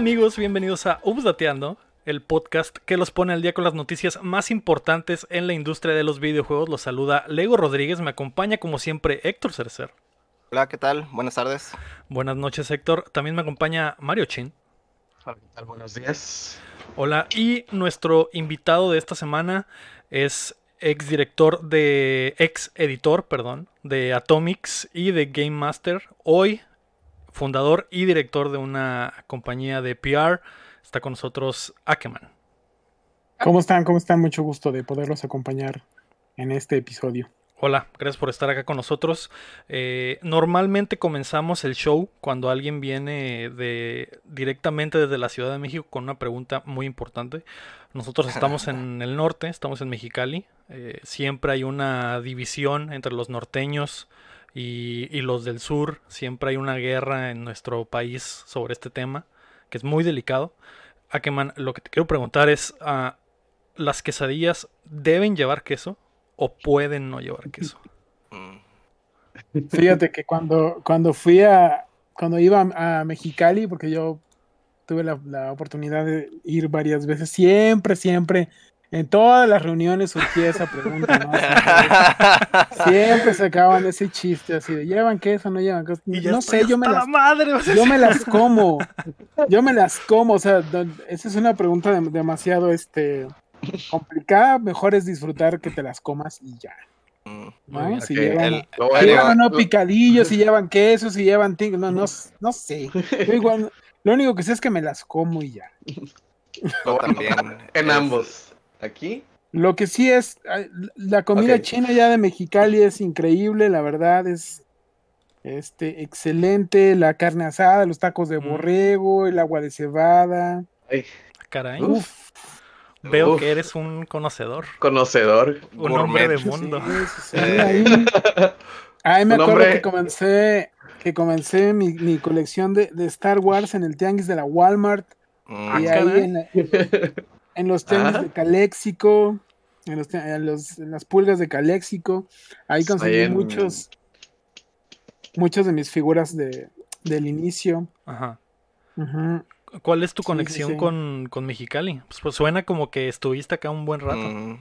amigos? Bienvenidos a Updateando, el podcast que los pone al día con las noticias más importantes en la industria de los videojuegos. Los saluda Lego Rodríguez, me acompaña como siempre Héctor Cercer. Hola, ¿qué tal? Buenas tardes. Buenas noches Héctor, también me acompaña Mario Chin. Hola, ¿qué tal? Buenos días. Hola, y nuestro invitado de esta semana es ex director de, ex editor, perdón, de Atomics y de Game Master. Hoy fundador y director de una compañía de PR. Está con nosotros Akeman. ¿Cómo están? ¿Cómo están? Mucho gusto de poderlos acompañar en este episodio. Hola, gracias por estar acá con nosotros. Eh, normalmente comenzamos el show cuando alguien viene de directamente desde la Ciudad de México con una pregunta muy importante. Nosotros estamos en el norte, estamos en Mexicali. Eh, siempre hay una división entre los norteños y, y, los del sur. Siempre hay una guerra en nuestro país sobre este tema, que es muy delicado. Akeman, lo que te quiero preguntar es, uh, ¿las quesadillas deben llevar queso o pueden no llevar queso? Fíjate que cuando, cuando fui a, cuando iba a Mexicali, porque yo tuve la, la oportunidad de ir varias veces, siempre, siempre en todas las reuniones surgía esa pregunta, ¿no? Siempre sacaban ese chiste así de ¿llevan queso o no llevan queso? No sé, yo me las madre, yo me las como. Yo me las como, o sea, esa es una pregunta de, demasiado este complicada, mejor es disfrutar que te las comas y ya. ¿no? Okay. Si llevan, El- si llevan no, picadillos, si llevan queso, si llevan ting- no, no, no sé. Yo igual, lo único que sé es que me las como y ya. Yo también. En Es- ambos. Aquí. Lo que sí es, ay, la comida china ya de Mexicali es increíble, la verdad es este excelente, la carne asada, los tacos de Mm. borrego, el agua de cebada. Ay, Caray, Uf, veo uf. que eres un conocedor, conocedor. un hombre de mundo. sí, sí, sí, ahí, ahí me acuerdo hombre- que comencé que comencé mi, mi colección de, de Star Wars en el tianguis de la Walmart Mm, Ah, y caray. ahí en, la- en los tianguis Ajá. de Caléxico, en, los, en los- en las pulgas de Caléxico, ahí conseguí muchos, muchas de mis figuras de, del inicio. Ajá. ¿Cuál es tu Sí, sí, conexión sí. Con, con Mexicali? Pues, pues suena como que estuviste acá un buen rato. mm.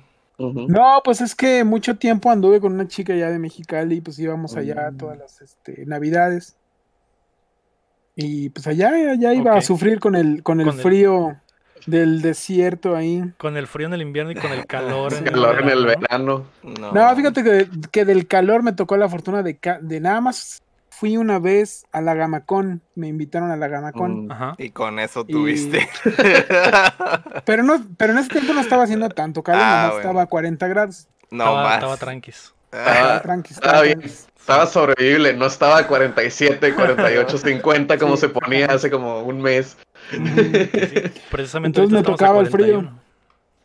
No, pues es que mucho tiempo anduve con una chica ya de Mexicali, y pues íbamos allá Mm. todas las este, navidades. Y pues allá, allá iba a sufrir con el, con el Con el- frío del desierto ahí. Con el frío en el invierno y con el calor. en Calor en el verano. no. No, fíjate que, que del calor me tocó la fortuna de, de nada más fui una vez a la Gamacón, me invitaron a la Gamacón, Mm. Ajá. Y con eso Y- tuviste. pero no, pero en ese tiempo no estaba haciendo tanto calor, Ah, bueno. estaba a 40 grados. no estaba, más. estaba tranquis. Estaba Ah, tranqui, estaba estaba bien. Estaba sobrevivible, no estaba a 47, 48, 50 como se ponía hace como un mes. Precisamente Entonces me a tocaba el frío. 41.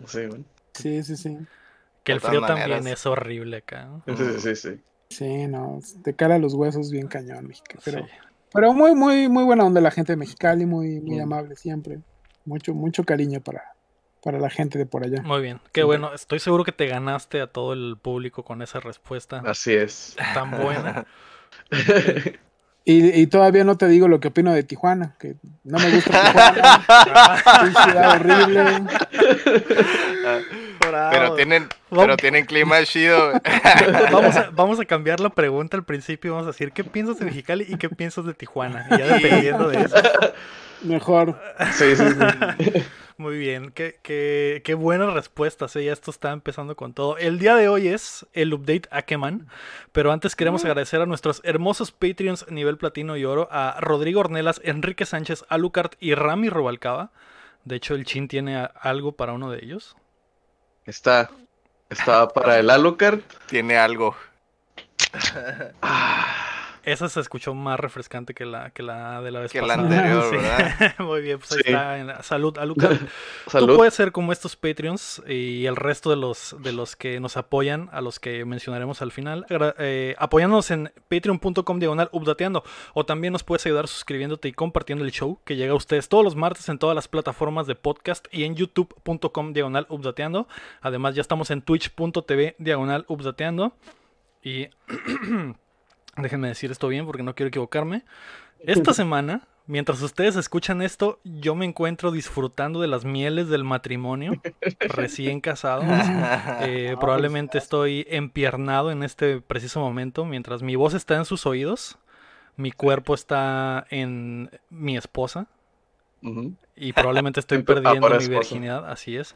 Sí, bueno. Sí, sí, sí. Que el De frío también maneras. es horrible acá. ¿no? sí, sí, sí. Sí, no, te cara los huesos bien cañón, México. Pero, Sí. pero muy, muy, muy buena onda la gente de Mexicali, muy, muy Mm. amable siempre. Mucho, mucho cariño para, para la gente de por allá. Muy bien. Qué Sí. bueno. Estoy seguro que te ganaste a todo el público con esa respuesta Así es. tan buena. Y, y todavía no te digo lo que opino de Tijuana, que no me gusta Tijuana. es una ciudad horrible. Pero tienen, Vamos. pero tienen clima chido. Vamos a, vamos a cambiar la pregunta al principio. Vamos a decir qué piensas de Mexicali y qué piensas de Tijuana. Y ya dependiendo de eso. Mejor. Sí, sí, sí. Muy bien, qué, qué, qué buenas respuestas, ¿eh? ya esto está empezando con todo. El día de hoy es el update Akeman, pero antes queremos agradecer a nuestros hermosos Patreons nivel platino y oro, a Rodrigo Ornelas, Enrique Sánchez, Alucard y Rami Robalcaba. De hecho, el Chin tiene algo para uno de ellos. Está, está para el Alucard. Tiene algo. Esa se escuchó más refrescante que la, que la de la vez Que la pasada. anterior, Sí. ¿verdad? Muy bien, pues ahí Sí. está. en la- Salud. Tú Salud. puedes ser como estos Patreons y el resto de los, de los que nos apoyan, a los que mencionaremos al final, eh, apoyándonos en patreon.com diagonal updateando. O también nos puedes ayudar suscribiéndote y compartiendo el show que llega a ustedes todos los martes en todas las plataformas de podcast y en youtube.com diagonal updateando. Además ya estamos en twitch.tv diagonal updateando. Y déjenme decir esto bien porque no quiero equivocarme. Esta semana Mientras ustedes escuchan esto, yo me encuentro disfrutando de las mieles del matrimonio, recién casado. Eh, probablemente estoy empiernado en este preciso momento, mientras mi voz está en sus oídos, mi cuerpo está en mi esposa. Y probablemente estoy perdiendo mi virginidad, así es.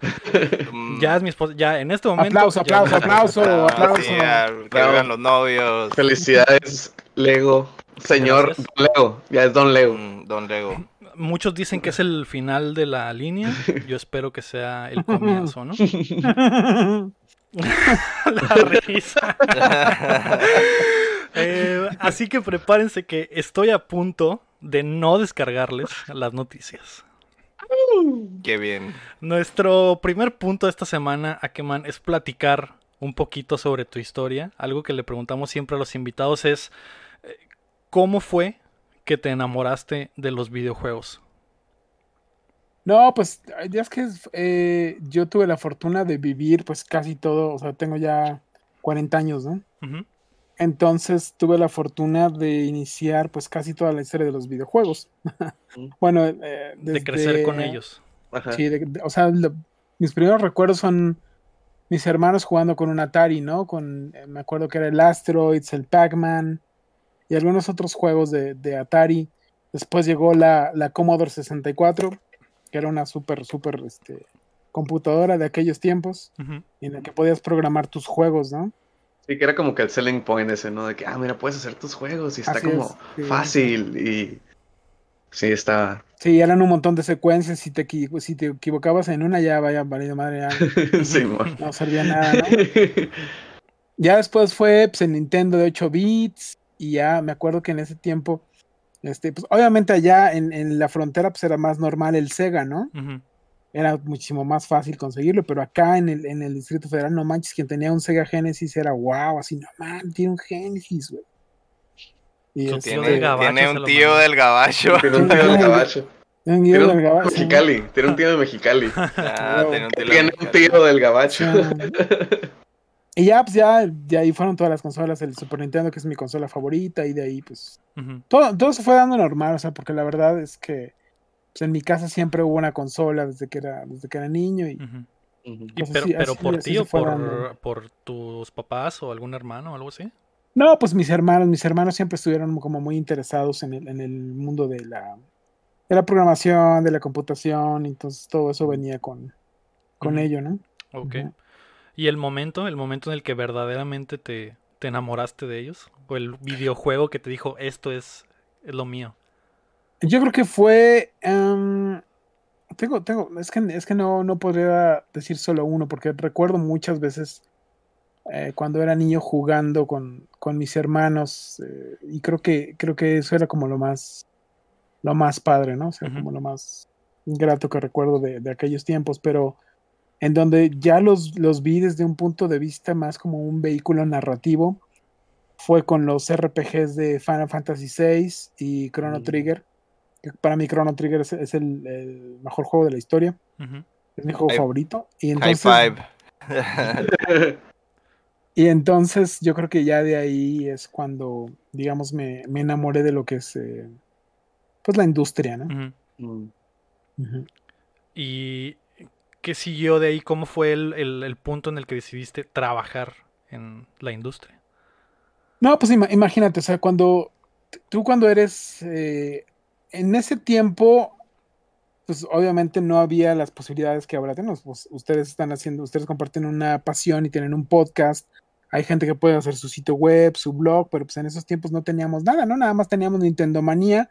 Mm, Ya es mi esposa, ya en este momento. Aplauso, ya- aplauso, aplauso, ah, aplauso. sí, que Bravo. vivan los novios. Felicidades, Lego. Señor Gracias. Lego. Ya es Don Lego. Mm, Don Lego. Muchos dicen que es el final de la línea. Yo espero que sea el comienzo, ¿no? la risa. Eh, así que prepárense que estoy a punto de no descargarles las noticias. Qué bien. Nuestro primer punto de esta semana, Akeman, es platicar un poquito sobre tu historia. Algo que le preguntamos siempre a los invitados es, eh, ¿cómo fue que te enamoraste de los videojuegos? No, pues ya es que eh, yo tuve la fortuna de vivir pues casi todo, o sea, tengo ya 40 años, ¿no? Entonces tuve la fortuna de iniciar pues casi toda la historia de los videojuegos. bueno, eh, De crecer con ellos. Ajá. Sí, de- de- o sea, lo- mis primeros recuerdos son mis hermanos jugando con un Atari, ¿no? Con, eh, me acuerdo que era el Asteroids, el Pac-Man y algunos otros juegos de, de Atari. Después llegó la, la Commodore 64, que era una súper, súper este, computadora de aquellos tiempos, en la que podías programar tus juegos, ¿no? Sí, que era como que el selling point ese, ¿no? De que, ah, mira, puedes hacer tus juegos y está Así como es, sí. fácil y... Sí, está... Sí, eran un montón de secuencias. Si te, si te equivocabas en una, ya vaya valido madre, ya sí, no servía nada, ¿no? Ya después fue pues, el Nintendo de 8 bits y ya me acuerdo que en ese tiempo, este, pues obviamente allá en, en la frontera pues era más normal el Sega, ¿no? Ujú. Era muchísimo más fácil conseguirlo, pero acá en el, en el Distrito Federal, no manches, quien tenía un Sega Genesis era wow, así, no man, tiene un Genesis, güey. Y este, tío Tiene, del gabacho tiene se un tío del gabacho. Tiene un tío de Gabacho. Tiene un del tío de Gabacho. Mexicali. Tiene un tío de Mexicali. Ah, tiene un tío del Tiene un Mexicali. tío del Gabacho. Y ya, pues ya, de ahí fueron todas las consolas, el Super Nintendo, que es mi consola favorita, y de ahí, pues, todo, todo se fue dando normal, o sea, porque la verdad es que pues, en mi casa siempre hubo una consola desde que era, desde que era niño y Entonces, pero, sí, pero así- por así ti o por, por tus papás o algún hermano o algo así. no, pues mis hermanos, mis hermanos siempre estuvieron como muy interesados en el, en el mundo de la, de la programación, de la computación, entonces todo eso venía con, con ello, ¿no? Ok. ¿Y el momento, el momento en el que verdaderamente te, te enamoraste de ellos? ¿O el videojuego que te dijo, esto es, es lo mío? Yo creo que fue. em, tengo, tengo, es que, es que no, no podría decir solo uno, porque recuerdo muchas veces eh, cuando era niño jugando con, con mis hermanos, eh, y creo que, creo que eso era como lo más, lo más padre, ¿no? O sea, como lo más grato que recuerdo de, de aquellos tiempos, pero en donde ya los, los vi desde un punto de vista más como un vehículo narrativo, fue con los RPGs de Final Fantasy VI y Chrono Mm. Trigger. Que Para mí Chrono Trigger es, es el, el mejor juego de la historia, es mi juego High- favorito. Y High entonces, five. y entonces yo creo que ya de ahí es cuando, digamos, me, me enamoré de lo que es eh, pues la industria, ¿no? Mm. ¿Y qué siguió de ahí? ¿Cómo fue el, el- el punto en el que decidiste trabajar en la industria? No, pues ima- imagínate, o sea, cuando tú cuando eres eh, en ese tiempo, pues obviamente no había las posibilidades que ahora tenemos. Pues, ustedes están haciendo, ustedes comparten una pasión y tienen un podcast. Hay gente que puede hacer su sitio web, su blog, pero pues en esos tiempos no teníamos nada, ¿no? Nada más teníamos Nintendo Manía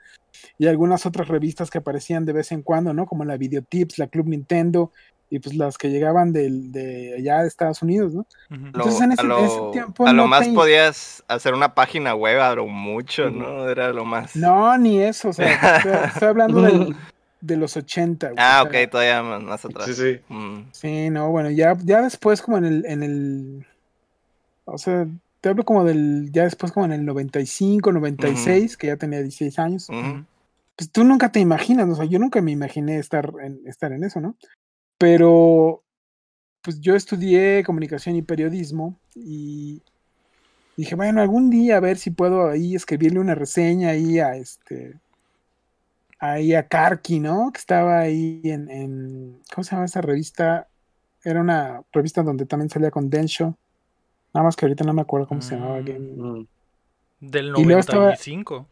y algunas otras revistas que aparecían de vez en cuando, ¿no? Como la Videotips, la Club Nintendo y pues las que llegaban del, de allá de Estados Unidos, ¿no? Entonces, en ese- a lo, en ese tiempo a lo no más te- podías hacer una página web a lo mucho. ¿no? Era lo más. No, ni eso, o sea, estoy, estoy hablando del- de los 80. güey, Ah, o sea, ok, todavía más, más atrás. Sí, sí. Mm. Sí, no, bueno, ya, ya después como en el, en el, o sea, te hablo como del, ya después como en el 95, 96, que ya tenía 16 años, pues tú nunca te imaginas, o sea, yo nunca me imaginé estar en, estar en eso, ¿no? Pero, pues yo estudié comunicación y periodismo y dije, bueno, algún día a ver si puedo ahí escribirle una reseña ahí a este, ahí a Karki, ¿no? Que estaba ahí en, en- ¿cómo se llama esa revista? Era una revista donde también salía con Densho. Nada más que ahorita no me acuerdo cómo se llamaba. Mm. Game- Mm. Del Y luego estaba- 95.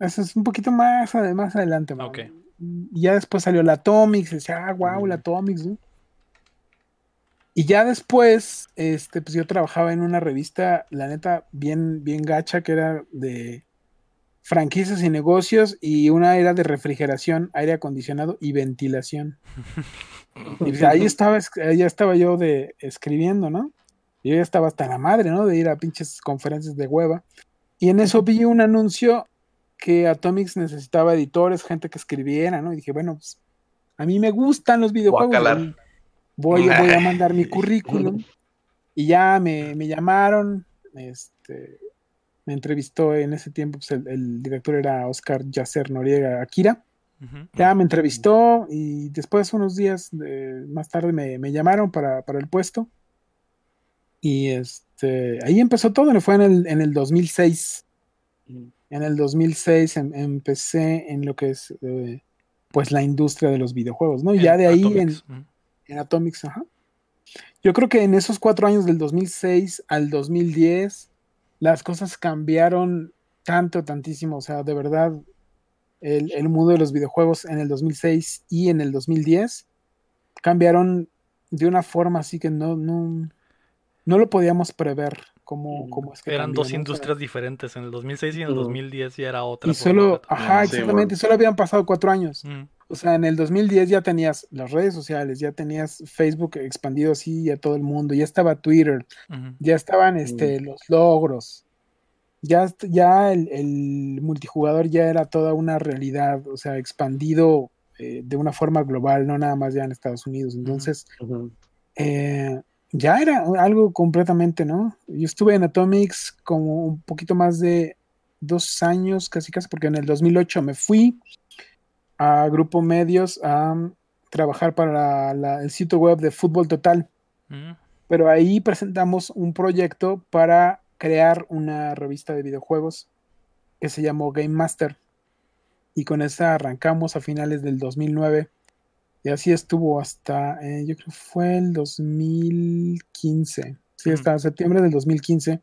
Eso es un poquito más, más adelante, mano. Ok. Y ya después salió la Atomics, y decía, ah, wow, la. Atomics, ¿no? Y ya después, este, pues yo trabajaba en una revista, la neta, bien, bien gacha, que era de franquicias y negocios, y una era de refrigeración, aire acondicionado y ventilación. Y pues, ahí estaba, es- ahí estaba yo de escribiendo, ¿no? Yo ya estaba hasta la madre, ¿no? De ir a pinches conferencias de hueva. Y en eso vi un anuncio que Atomics necesitaba editores, gente que escribiera, ¿no? Y dije, bueno, pues a mí me gustan los videojuegos. Voy, voy a mandar mi currículum. Y ya me, me llamaron, este, me entrevistó en ese tiempo, pues el, el director era Oscar Yacer Noriega Akira. Ya me entrevistó y después unos días eh, más tarde me, me llamaron para, para el puesto. Y este, ahí empezó todo, fue en el, en el 2006. En el 2006 em- empecé en lo que es eh, pues la industria de los videojuegos, ¿no? Y ya de ahí en, Atomics, en Atomics, ajá. Yo creo que en esos cuatro años del 2006 al 2010 las cosas cambiaron tanto, tantísimo, o sea, de verdad el, el mundo de los videojuegos en el 2006 y en el 2010 cambiaron de una forma así que no, no, no lo podíamos prever es que Eran cambió, dos industrias diferentes. En el 2006 y en el Ujú. 2010 ya era otra. y solo, ajá, Sí, exactamente, solo habían pasado cuatro años. O sea, en el 2010 ya tenías las redes sociales, ya tenías Facebook expandido así a todo el mundo, ya estaba Twitter, ya estaban este, los logros, ya, ya el, el multijugador ya era toda una realidad, o sea, expandido eh, de una forma global, no nada más ya en Estados Unidos. Entonces, eh, ya era algo completamente, ¿no? Yo estuve en Atomics como un poquito más de dos años, casi casi, porque en el 2008 me fui a Grupo Medios a um, trabajar para la- el sitio web de Fútbol Total, Ujú. pero ahí presentamos un proyecto para crear una revista de videojuegos que se llamó Game Master. Y con esa arrancamos a finales del 2009. Y así estuvo hasta, eh, yo creo que fue el 2015. Sí, hasta septiembre del 2015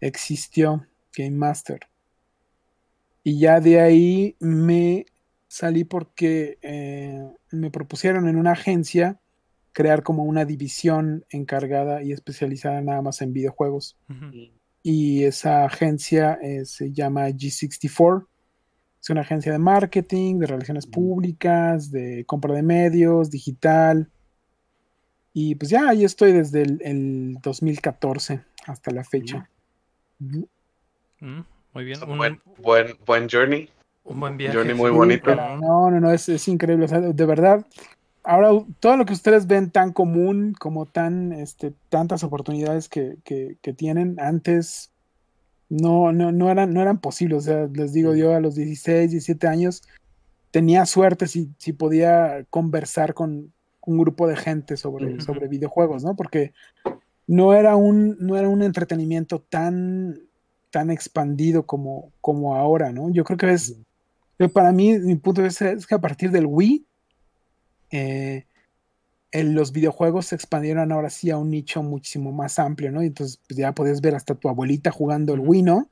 existió Game Master. Y ya de ahí me salí porque eh, me propusieron en una agencia crear como una división encargada y especializada nada más en videojuegos. Y esa agencia eh, se llama G64. Es una agencia de marketing, de relaciones públicas, de compra de medios, digital. Y pues ya ahí estoy desde el, el 2014 hasta la fecha. Mm, Muy bien. Un buen, buen, buen journey. un buen viaje. Journey muy Sí, bonito. No, no, no, es, es increíble. o sea, de verdad, ahora todo lo que ustedes ven tan común, como tan, este, tantas oportunidades que, que- que tienen antes, no, no, no eran, no eran posibles. O sea, les digo, yo a los 16, 17 años tenía suerte si, si podía conversar con un grupo de gente sobre, sobre videojuegos, ¿no? Porque no era un, no era un entretenimiento tan, tan expandido como, como ahora, ¿no? Yo creo que es, que para mí, mi punto de vista es que a partir del Wii, eh, el- los videojuegos se expandieron ahora sí a un nicho muchísimo más amplio, ¿no? Y entonces pues, ya podías ver hasta tu abuelita jugando el Ujú. Wii, ¿no?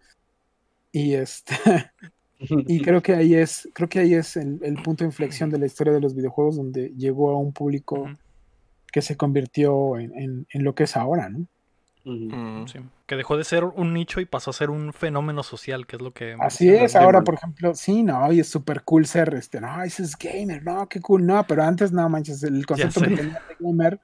Y este, y creo que ahí es, creo que ahí es el, el punto de inflexión de la historia de los videojuegos, donde llegó a un público que se convirtió en, en- en lo que es ahora, ¿no? Mm. Sí, Que dejó de ser un nicho y pasó a ser un fenómeno social, que es lo que. Así es, ¿no? ahora por ejemplo, sí, no, y es súper cool ser, este, no, ese es gamer, no, qué cool, no, pero antes, no manches, el concepto que tenía de gamer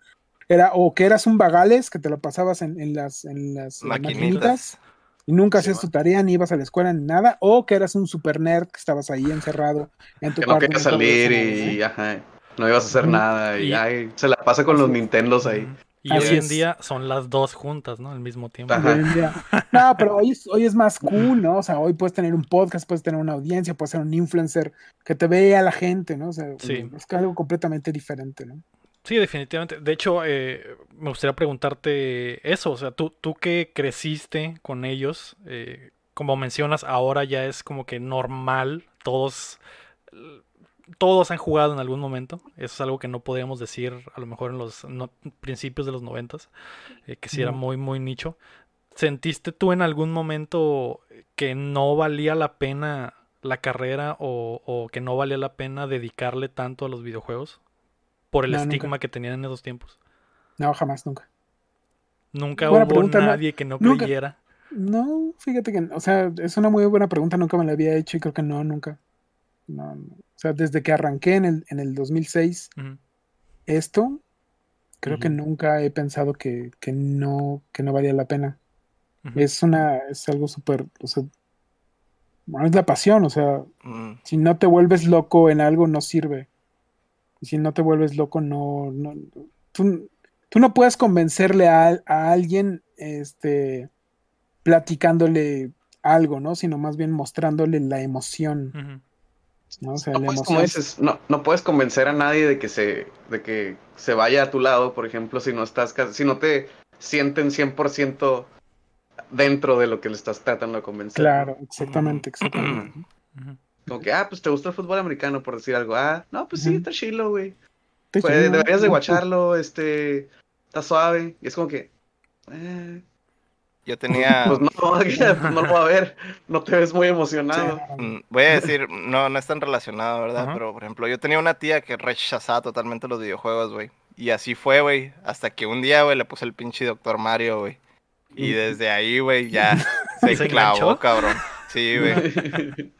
era o que eras un vagales, que te lo pasabas en, en las, en las eh, maquinitas, Maquinitas. y nunca hacías tu tarea, ni ibas a la escuela, ni nada, o que eras un super nerd, que estabas ahí encerrado en tu Que no cuarto. querías nunca salir y ajá, no ibas a hacer nada. Y, Y- ay, se la pasa con los Nintendos ahí. Y Así hoy en día son las dos juntas, ¿no? Al mismo tiempo. Ajá. Hoy en día- No, pero hoy es, hoy es más cool, ¿no? O sea, hoy puedes tener un podcast, puedes tener una audiencia, puedes ser un influencer que te vea la gente, ¿no? O sea, Sí. es algo completamente diferente, ¿no? Sí, definitivamente. De hecho, eh, me gustaría preguntarte eso. O sea, tú, tú que creciste con ellos, eh, como mencionas, ahora ya es como que normal. Todos todos han jugado en algún momento. Eso es algo que no podríamos decir a lo mejor en los no- principios de los noventas, eh, que sí era muy, muy nicho. ¿Sentiste tú en algún momento que no valía la pena la carrera o, o que no valía la pena dedicarle tanto a los videojuegos? Por el No, nunca. estigma que tenían en esos tiempos. No, jamás, nunca. Nunca Buena hubo pregunta, no- nadie que no nunca- creyera. No, fíjate que, o sea, es una muy buena pregunta, nunca me la había hecho y creo que no, nunca. No, no. O sea, desde que arranqué en el, en el 2006 Ujú. esto, creo que nunca he pensado que, que no, que no valía la pena. Es una, es algo súper, o sea, bueno, es la pasión, o sea, si no te vuelves loco en algo, no sirve. Y si no te vuelves loco, no, no, tú, tú no puedes convencerle a, a alguien, este, platicándole algo, ¿no? Sino más bien mostrándole la emoción. ¿No? O sea, No la puedes, como emoción. dices, no, no puedes convencer a nadie de que se, de que se vaya a tu lado, por ejemplo, si no estás, si no te sienten 100% dentro de lo que le estás tratando de convencer. Claro, exactamente, exactamente. Como que, ah, pues te gusta el fútbol americano, por decir algo. Ah, no, pues sí, está chilo, güey. Pues, deberías de guacharlo, este, está suave. Y es como que, eh, Yo tenía. pues no, pues no lo voy a ver. No te ves muy emocionado. Sí, Mm, Voy a decir, no, no es tan relacionado, ¿verdad? Pero, por ejemplo, yo tenía una tía que rechazaba totalmente los videojuegos, güey. Y así fue, güey. Hasta que un día, güey, le puse el pinche Doctor Mario, güey. Y Ujú. desde ahí, güey, ya se, ¿Se clavó, enganchó? cabrón. Sí, güey.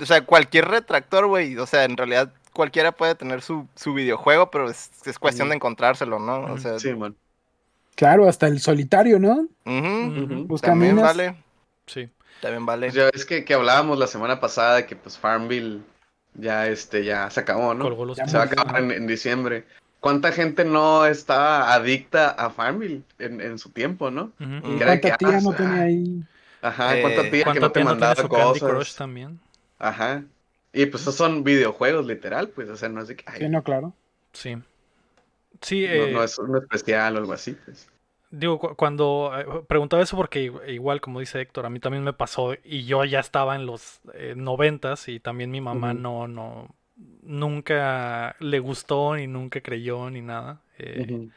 O sea, cualquier retractor, güey. O sea, en realidad cualquiera puede tener su, su videojuego, pero es, es cuestión de encontrárselo, ¿no? O sea, sí, man. Claro, hasta el solitario, ¿no? ujú, Ujú. Pues también caminas. vale. Sí. También vale. Pues ya ves que, que hablábamos la semana pasada de que pues Farmville ya este ya se acabó, ¿no? Colgó los Se va a acabar en, en diciembre. ¿Cuánta gente no estaba adicta a Farmville en, en su tiempo, no? ¿Cuánta que, tía ah, no ah, tenía ahí? Ajá, Eh, ¿cuánta tía que ¿Cuánta no te no mandaba su Candy cosas? Crush también? Ajá. Y pues esos son videojuegos, literal, pues, o sea, no es de que, ay, Sí, no, claro. Sí. Sí, no, eh, no es un especial o algo así, pues. Digo, cu- cuando eh, preguntaba eso porque igual como dice Héctor, a mí también me pasó y yo ya estaba en los eh, noventas y también mi mamá no, no, nunca le gustó ni nunca creyó ni nada. Eh.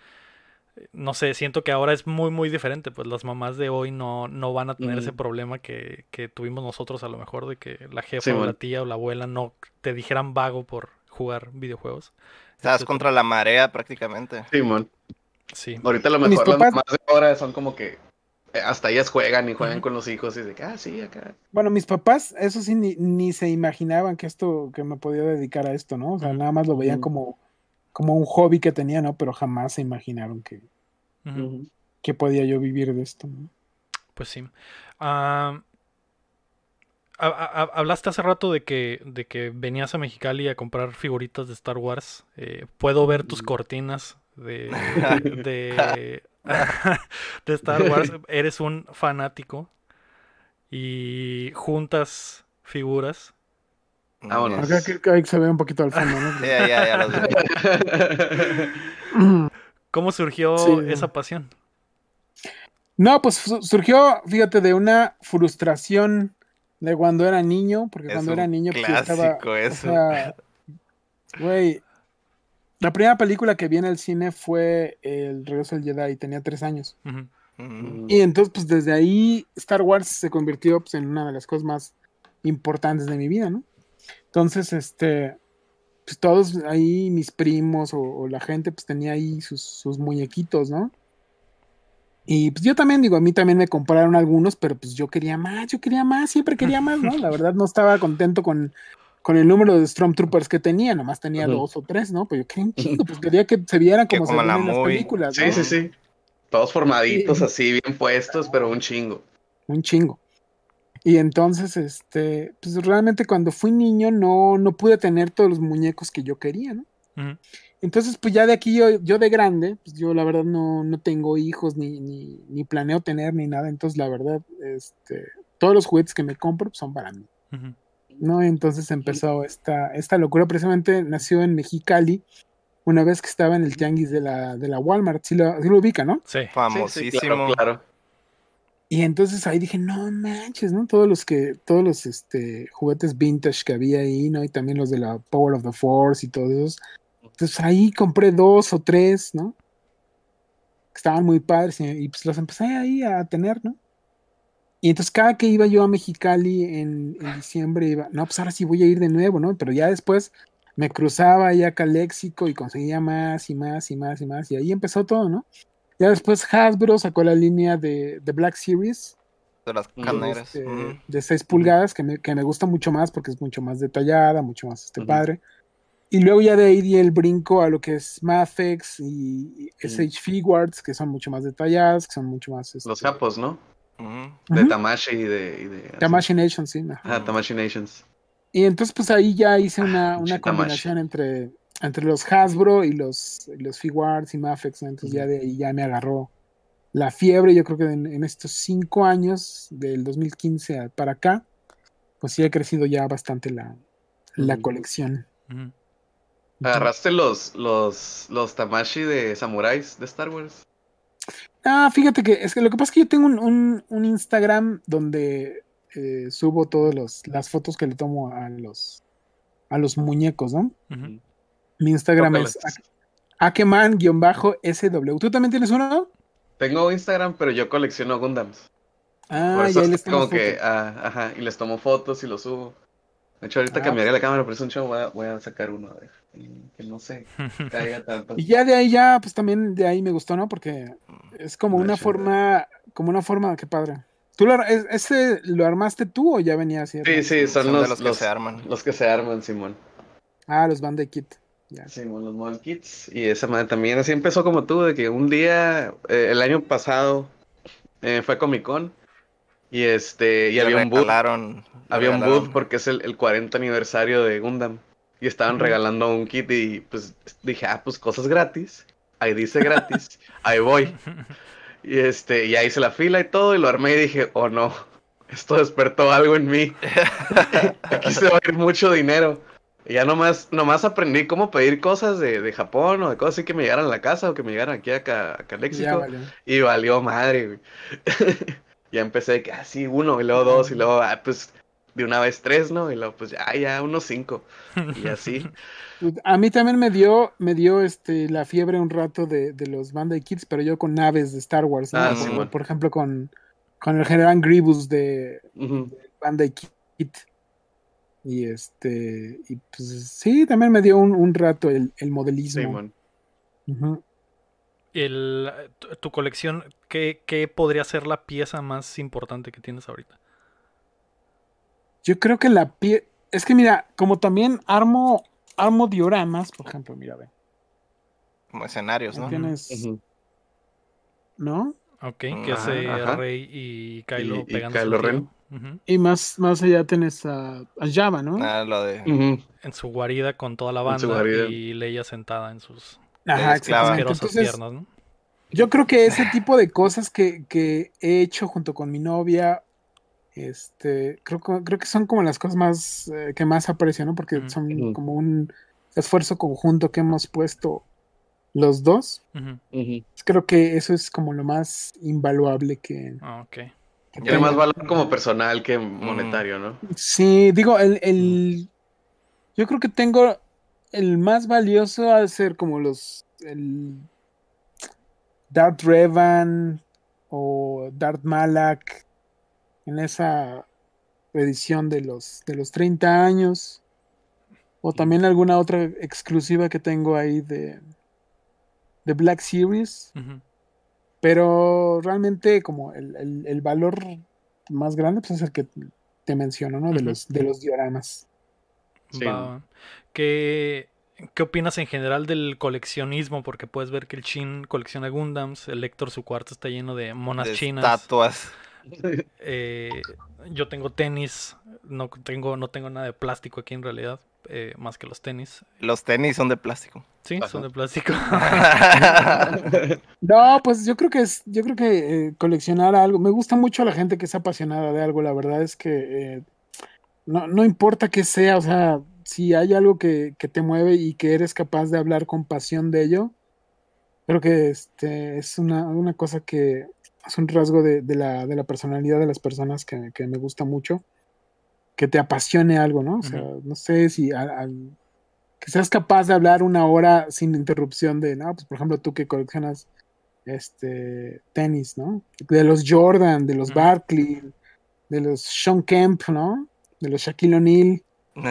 No sé, siento que ahora es muy muy diferente, pues las mamás de hoy no, no van a tener ese problema que, que tuvimos nosotros a lo mejor de que la jefa Sí, o la tía o la abuela no te dijeran vago por jugar videojuegos. Estás contra la marea prácticamente. Simón. Sí. Ahorita a lo mejor las papás- mamás de ahora son como que eh, hasta ellas juegan y juegan con los hijos y de que, ah, sí, acá. Bueno, mis papás, eso sí, ni, ni se imaginaban que esto, que me podía dedicar a esto, ¿no? O sea, nada más lo veían como, como un hobby que tenía, ¿no? Pero jamás se imaginaron que, que podía yo vivir de esto, ¿no? Pues sí. Ah, ha- ha- hablaste hace rato de que, de que venías a Mexicali a comprar figuritas de Star Wars. Eh, puedo ver tus Mm. cortinas de, de, de Star Wars. Eres un fanático y juntas figuras. Vámonos. Acá que, que se ve un poquito al fondo, Sí, ya, ya, ya los vi. ¿no? ¿Cómo surgió Sí. esa pasión? No, pues su- surgió, fíjate, de una frustración de cuando era niño, porque Es cuando un era niño pues, estaba, o eso. sea, güey, la primera película que vi en el cine fue El regreso del Jedi, tenía tres años. Ujú. Y entonces, pues desde ahí Star Wars se convirtió pues, en una de las cosas más importantes de mi vida, ¿no? Entonces, este, pues todos ahí, mis primos o, o la gente, pues tenía ahí sus, sus muñequitos, ¿no? Y pues yo también digo, a mí también me compraron algunos, pero pues yo quería más, yo quería más, siempre quería más, ¿no? La verdad no estaba contento con, con el número de Stormtroopers que tenía, nomás tenía dos o tres, ¿no? Pero yo quería un chingo, pues quería que se vieran como se como en ven la en las películas, Sí, ¿no? sí, sí. Todos formaditos, Sí. así, bien puestos, pero un chingo. un chingo. Y entonces, este, pues realmente cuando fui niño no, no pude tener todos los muñecos que yo quería, ¿no? Ujú. Entonces, pues ya de aquí yo, yo de grande, pues yo la verdad no, no tengo hijos ni, ni, ni planeo tener ni nada. Entonces, la verdad, este, todos los juguetes que me compro pues, son para mí. Ujú. ¿no? Entonces empezó esta, esta locura. Precisamente nació en Mexicali, una vez que estaba en el tianguis de la, de la Walmart. Sí lo, sí lo ubica, ¿no? Sí. Sí, sí, Famosísimo. claro, claro. Y entonces ahí dije, no manches, ¿no? Todos los que, todos los este, juguetes vintage que había ahí, ¿no? Y también los de la Power of the Force y todos esos. Entonces ahí compré dos o tres, ¿no? Estaban muy padres y, y pues los empecé ahí a tener, ¿no? Y entonces cada que iba yo a Mexicali en, en diciembre, iba, no, pues ahora sí voy a ir de nuevo, ¿no? Pero ya después me cruzaba ahí a Calexico y conseguía más y más y más y más. Y ahí empezó todo, ¿no? Ya después Hasbro sacó la línea de, de Black Series. De las caneras. este, Ujú. de 6 pulgadas, que me, que me gusta mucho más porque es mucho más detallada, mucho más este, padre. Y luego ya de ahí di el brinco a lo que es Mafex y, SH Figuarts, que son mucho más detalladas, que son mucho más... Los este, japos, ¿no? Ujú. De. Tamashi y de. Y de Tamashii Nation, sí. ajá. Ajá, Tamashi Nations. Y entonces pues ahí ya hice una, pinche una Tamashi. combinación entre, entre los Hasbro y los, los Figuarts y Mafex, ¿no? entonces ya de ahí ya me agarró la fiebre, yo creo que en, en estos cinco años, del 2015 a- para acá, pues sí ha crecido ya bastante la, la colección. ¿Agarraste los, los, los Tamashi de samuráis de Star Wars? Ah, fíjate que es que lo que pasa es que yo tengo un, un- un Instagram donde eh, subo todas las fotos que le tomo a los a los muñecos, ¿no? Ujú. Mi Instagram es akeman-sw. ¿Tú también tienes uno? Tengo Instagram, pero yo colecciono Gundams. Por Ah, eso ya les tomo como que, ah, ajá, y les tomo fotos y los subo. De hecho, ahorita Ah, cambiaré la cámara, pero es un show, voy a, voy a sacar uno, a ver, que no sé, caiga tanto. Y ya de ahí ya, pues también de ahí me gustó, ¿no? Porque es como De una hecho. forma, como una forma, qué padre. ¿Tú lo, ese lo armaste tú o ya venía así? Sí, sí, son, Son de los, los que los- se arman. Los que se arman, Simón. Ah, los Bandai Kit. Ya. Simón, los Model Kits. Y esa madre también así empezó como tú, de que un día, eh, el año pasado, eh, fue Comic Con. Y este, y Le había un le Había un booth porque es el, el 40 aniversario de Gundam. Y estaban regalando un kit y pues dije, ah, pues cosas gratis. Ahí dice gratis, ahí voy. Y este, ya hice la fila y todo y lo armé y dije, oh no, esto despertó algo en mí. Aquí se va a ir mucho dinero. Y ya nomás, nomás aprendí cómo pedir cosas de, de Japón o de cosas así que me llegaran a la casa o que me llegaran aquí a, Ca- a valió. Y valió madre, güey. ya empecé de que así uno y luego dos y luego, ah, pues de una vez tres, ¿no? Y luego, pues ya, ya, unos cinco. Y así. Pues, A mí también me dio, me dio este, la fiebre un rato de, de los Bandai Kits, pero yo con naves de Star Wars, ¿no? Ah, por, sí, bueno. por ejemplo, con, con el general Grievous de Ujú. Bandai Kit. Y este, y pues sí, también me dio un, un rato el, el modelismo. Simón. Ujú. El, tu, tu colección, ¿qué, qué podría ser la pieza más importante que tienes ahorita? Yo creo que la pie, es que mira, como también armo, armo dioramas, por ejemplo, mira, ve, Como escenarios, ¿no? tienes. ¿no? Ok, que Ajá, ajá. Rey y Kylo Y- y Kylo. Y más, más allá tenés a, a Java, ¿no? Ah, lo de. En su guarida con toda la banda y Leia sentada en sus Ajá, Entonces, piernas, ¿no? yo creo que ese tipo de cosas que, que he hecho junto con mi novia, este, creo, que- creo que son como las cosas más eh, que más aprecio, ¿no? Porque son como un esfuerzo conjunto que hemos puesto los dos. Ujú. Creo que eso es como lo más invaluable que, Ah, ok. que Tiene más tengo. valor como personal que monetario, ¿no? Sí, digo, el, el- yo creo que tengo el más valioso a ser como los el Darth Revan o Darth Malak en esa edición de los de los 30 años. O también alguna otra exclusiva que tengo ahí de de Black Series, pero realmente como el, el- el valor más grande pues es el que te menciono, ¿no? De los de los dioramas. Sí. Va, va. ¿Qué, ¿Qué opinas en general del coleccionismo? Porque puedes ver que el Chin colecciona Gundams, el Héctor su cuarto está lleno de monas de chinas. estatuas. eh, yo tengo tenis, no tengo, no tengo nada de plástico aquí en realidad, eh, más que los tenis. Los tenis son de plástico. Sí, son de plástico. No, pues yo creo que es, yo creo que eh, coleccionar algo, me gusta mucho la gente que es apasionada de algo, la verdad es que eh, no, no importa qué sea, o sea, si hay algo que, que te mueve y que eres capaz de hablar con pasión de ello, creo que este es una, una cosa que, es un rasgo de, de la, de la personalidad de las personas que, que me gusta mucho. Que te apasione algo, ¿no? O sea, no sé si al- al- que seas capaz de hablar una hora sin interrupción de, no, pues por ejemplo tú que coleccionas este tenis, ¿no? De los Jordan, de los Ujú. Barkley, de los Sean Kemp, ¿no? De los Shaquille O'Neal.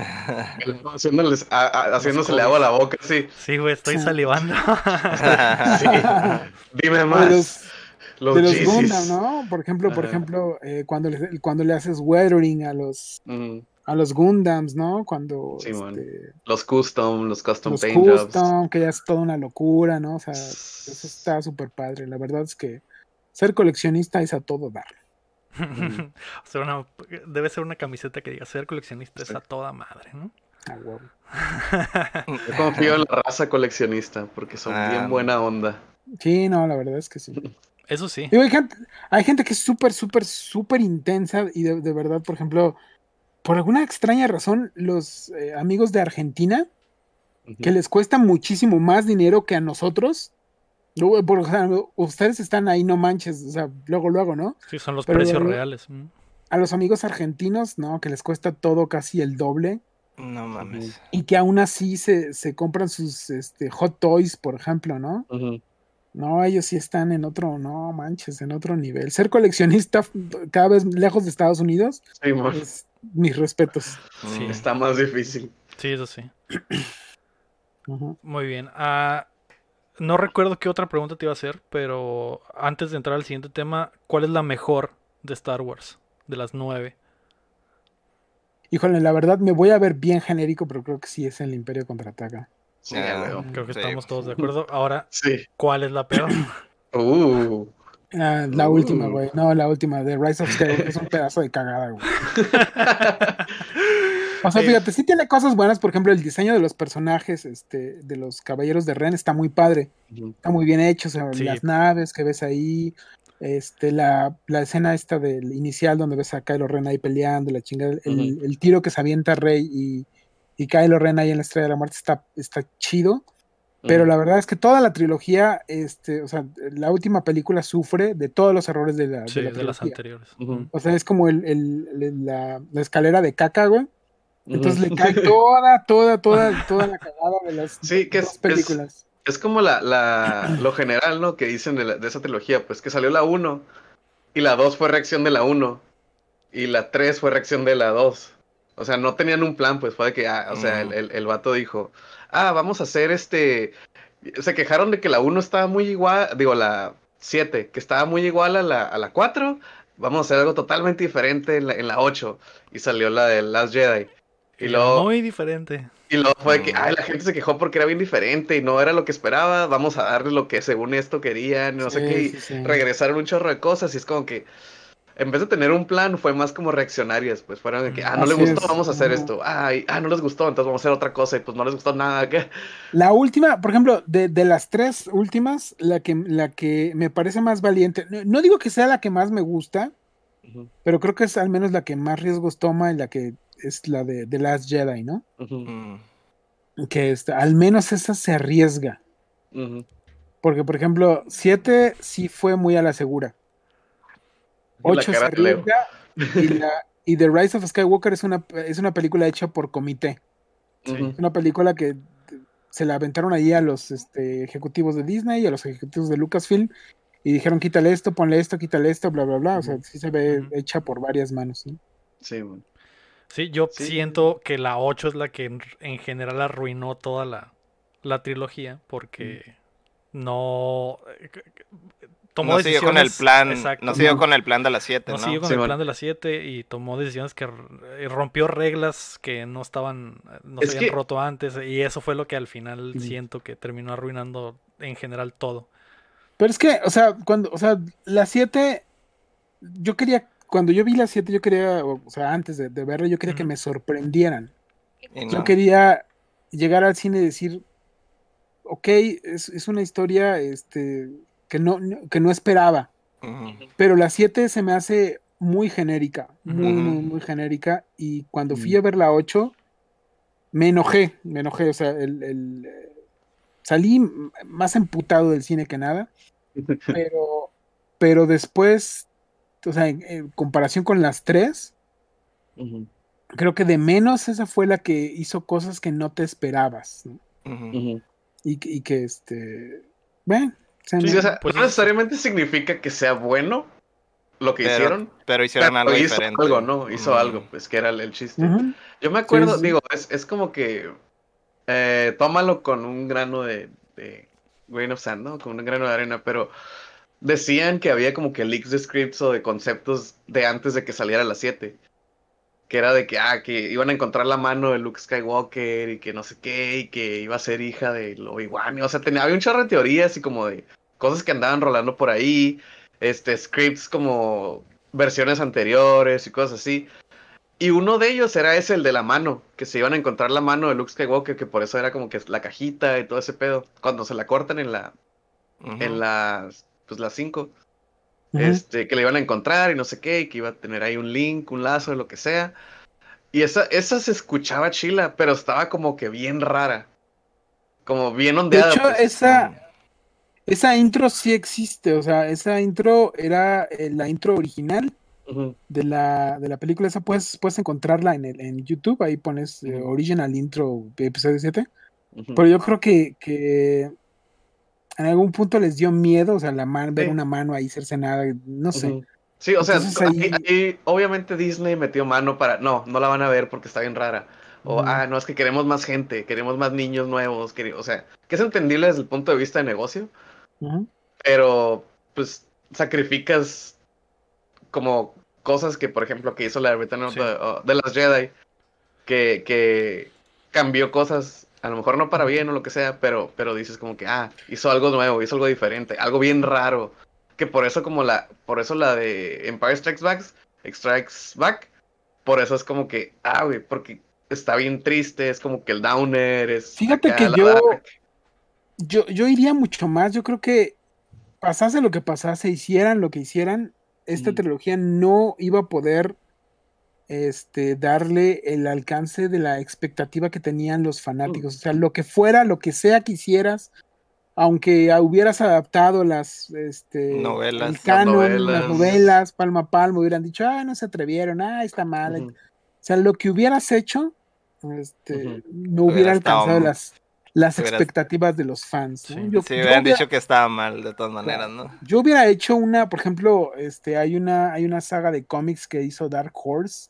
Haciéndoles, a- a- haciéndosele agua a la boca, sí. Sí, güey, estoy Sí. salivando. Sí. Dime de más. los, Los, de los Yeezys. Gundam, ¿no? Por ejemplo, por ejemplo, eh, cuando, le, cuando le haces weathering a los, Ujú. a los Gundams, ¿no? Cuando Sí, man. este, Los custom, los custom los paint jobs. custom, que ya es toda una locura, ¿no? O sea, eso está súper padre. La verdad es que ser coleccionista es a todo dar. O sea, una- debe ser una camiseta que diga ser coleccionista es a toda madre, ¿no? Yo confío en la raza coleccionista porque son Ah, bien buena onda. Sí, no, la verdad es que sí. Eso sí. Digo, hay, gente, hay gente que es súper, súper, súper intensa y de, de verdad, por ejemplo, por alguna extraña razón, los eh, amigos de Argentina, que les cuesta muchísimo más dinero que a nosotros. Luego, por ejemplo, ustedes están ahí, no manches, o sea, luego, luego, ¿no? Sí, son los Pero precios reales. A los amigos argentinos, ¿no? Que les cuesta todo casi el doble No mames. y que aún así se, se compran sus este, hot toys, por ejemplo, ¿no? No, ellos sí están en otro, no manches, en otro nivel. Ser coleccionista cada vez lejos de Estados Unidos Sí, es mis respetos. Sí. Está más difícil. Sí, eso sí. Muy bien. Ah, no recuerdo qué otra pregunta te iba a hacer, pero antes de entrar al siguiente tema, ¿cuál es la mejor de Star Wars? De las nueve. Híjole, la verdad me voy a ver bien genérico, pero creo que sí es el Imperio contraataca. Sí, Ah. Creo que Sí. estamos todos de acuerdo. Ahora, Sí. ¿cuál es la peor? Uh. Ah, la Uh. última, güey. No, la última de Rise of Skywalker es un pedazo de cagada, güey. O sea, Eh, fíjate, sí tiene cosas buenas, por ejemplo, el diseño de los personajes, este, de los caballeros de Ren está muy padre. Está muy bien hecho, o sea, Sí. las naves que ves ahí, este, la, la escena esta del inicial donde ves a Kylo Ren ahí peleando, la chingada, el, Ujú. el tiro que se avienta Rey y, y Kylo Ren ahí en la Estrella de la Muerte está, está chido, pero Ujú. la verdad es que toda la trilogía, este, o sea, la última película sufre de todos los errores de la, de Sí, la de las anteriores. Ujú. Mm. O sea, es como el, el- el- la, la escalera de caca, güey. Entonces le cae toda, toda, toda, toda la cagada de las Sí, que es- películas. Es como la, la, lo general, ¿no? Que dicen de, la- de esa trilogía, pues que salió la 1 y la 2 fue reacción de la 1 y la 3 fue reacción de la 2. O sea, no tenían un plan, pues fue de que, ah, o sea, el, el, el vato dijo, ah, vamos a hacer este... Se quejaron de que la 1 estaba muy igual, digo, la 7, que estaba muy igual a la, a la 4, vamos a hacer algo totalmente diferente en la, en la 8 y salió la de Last Jedi. Y Era luego, Muy diferente. y luego fue que, ay, la gente se quejó porque era bien diferente y no era lo que esperaba, vamos a darle lo que según esto querían, no sé qué, y sí, sí. regresaron un chorro de cosas y es como que, en vez de tener un plan, fue más como reaccionarias, pues fueron de que, ah, no le Así gustó, es, vamos a hacer esto, ay, ah, no les gustó, entonces vamos a hacer otra cosa y pues no les gustó nada, ¿qué? La última, por ejemplo, de, de las tres últimas, la que, la que me parece más valiente, no, no digo que sea la que más me gusta, pero creo que es al menos la que más riesgos toma y la que es la de The Last Jedi, ¿no? Mm. Que este, al menos esa se arriesga. Porque, por ejemplo, 7 sí fue muy a la segura. Y la 8 se cara de Leo. arriesga y, la- y The Rise of Skywalker es una, es una película hecha por comité. Es una película que se la aventaron ahí a los este, ejecutivos de Disney y a los ejecutivos de Lucasfilm y dijeron quítale esto, ponle esto, quítale esto, bla, bla, bla. O sea, sí se ve hecha por varias manos. ¿no? Sí, man. Sí, yo Sí. siento que la 8 es la que en, en general arruinó toda la, la trilogía porque no eh, tomó No siguió con el decisiones- plan, exacto, no siguió no. con el plan de las 7, no ¿no? siguió con Sí, el plan de las 7 y tomó decisiones que eh, rompió reglas que no estaban, no Es se habían que- roto antes y eso fue lo que al final Ujú. siento que terminó arruinando en general todo. Pero es que, o sea, cuando, o sea, la 7, yo quería, cuando yo vi la 7, yo quería, o sea, antes de, de verla, yo quería que me sorprendieran. Yo quería llegar al cine y decir, ok, es, es una historia este, que, no, no- que no esperaba, pero la 7 se me hace muy genérica, muy, muy, muy genérica, y cuando fui Mm. a ver la 8, me enojé, me enojé, o sea, el, el, eh, salí más emputado del cine que nada, pero pero después, o sea, en, en comparación con las tres, creo que de menos esa fue la que hizo cosas que no te esperabas. ¿no? Ujú. ujú. Y, que- y que este. Bueno, se Sí, me- o sea, Pues no es- necesariamente significa que sea bueno lo que Pero- hicieron. Pero hicieron pero algo hizo diferente. algo, ¿no? Hizo algo, pues que era el, el chiste. Yo me acuerdo, sí. digo, es, es como que eh, tómalo con un grano de, de grain of sand, ¿no? Con un grano de arena, pero decían que había como que leaks de scripts o de conceptos de antes de que saliera a las 7. Que era de que, ah, que iban a encontrar la mano de Luke Skywalker y que no sé qué, y que iba a ser hija de Obi-Wan. O sea, tenía, había un chorro de teorías y como de cosas que andaban rolando por ahí, este, scripts como versiones anteriores y cosas así. Y uno de ellos era ese, el de la mano, que se iban a encontrar la mano de Luke Skywalker, que por eso era como que la cajita y todo ese pedo. Cuando se la cortan en la, en las, pues las 5, Ujú. este, que le iban a encontrar y no sé qué, y que iba a tener ahí un link, un lazo, lo que sea. Y esa, esa se escuchaba chila, pero estaba como que bien rara. Como bien De ondeada. hecho, pues. esa, esa intro sí existe. O sea, esa intro era eh, la intro original Ujú, de la, de la película. Esa puedes, puedes encontrarla en, el, en YouTube. Ahí pones eh. Original Intro de episodio 7. ujú. Pero yo creo que, que en algún punto les dio miedo, o sea, la man, ver Sí. una mano ahí cercenada, no sé. Sí, o sea, Entonces ahí- ahí- ahí obviamente Disney metió mano para, no, no la van a ver porque está bien rara. O, ah, no, es que queremos más gente, queremos más niños nuevos, o sea, que es entendible desde el punto de vista de negocio, pero pues sacrificas como cosas que, por ejemplo, que hizo la Return of Sí. the- uh, de las Jedi, que, que cambió cosas, a lo mejor no para bien o lo que sea, pero, pero dices como que, ah, hizo algo nuevo, hizo algo diferente, algo bien raro, que por eso como la, por eso la de Empire Strikes Back, Strikes Back, por eso es como que, ah, güey, porque está bien triste, es como que el downer, es... Fíjate que yo- dark. Yo, yo iría mucho más. Yo creo que pasase lo que pasase, hicieran lo que hicieran, esta trilogía no iba a poder este, darle el alcance de la expectativa que tenían los fanáticos. O sea, lo que fuera, lo que sea que hicieras, aunque hubieras adaptado las este, Novelas, el las canon, novelas. las novelas, palma a palmo, hubieran dicho, ah, no se atrevieron, ah, está mal. O sea, lo que hubieras hecho, este, no Hubiera alcanzado las, las hubiera- expectativas de los fans. ¿no? Sí. Yo hubieran hubiera, dicho que estaba mal, de todas maneras, ¿no? yo hubiera hecho una, por ejemplo, este, hay una, hay una saga de cómics que hizo Dark Horse,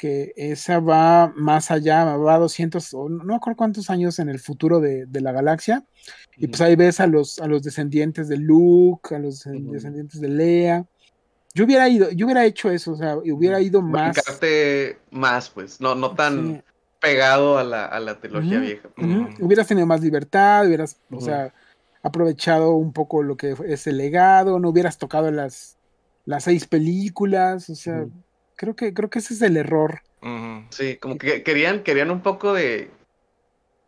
que esa va más allá, va a 200, o no acuerdo cuántos años en el futuro de, de la galaxia, y pues ahí ves a los, a los descendientes de Luke, a los descendientes de Leia. Yo hubiera ido, yo hubiera hecho eso, o sea, hubiera ido más. Brincarte más, pues, no, no tan sí. pegado a la, a la trilogía vieja. Hubieras tenido más libertad, hubieras, o sea, aprovechado un poco lo que es el legado, no hubieras tocado las, las seis películas, o sea. Creo que, creo que ese es el error. Sí, como que querían, querían un poco de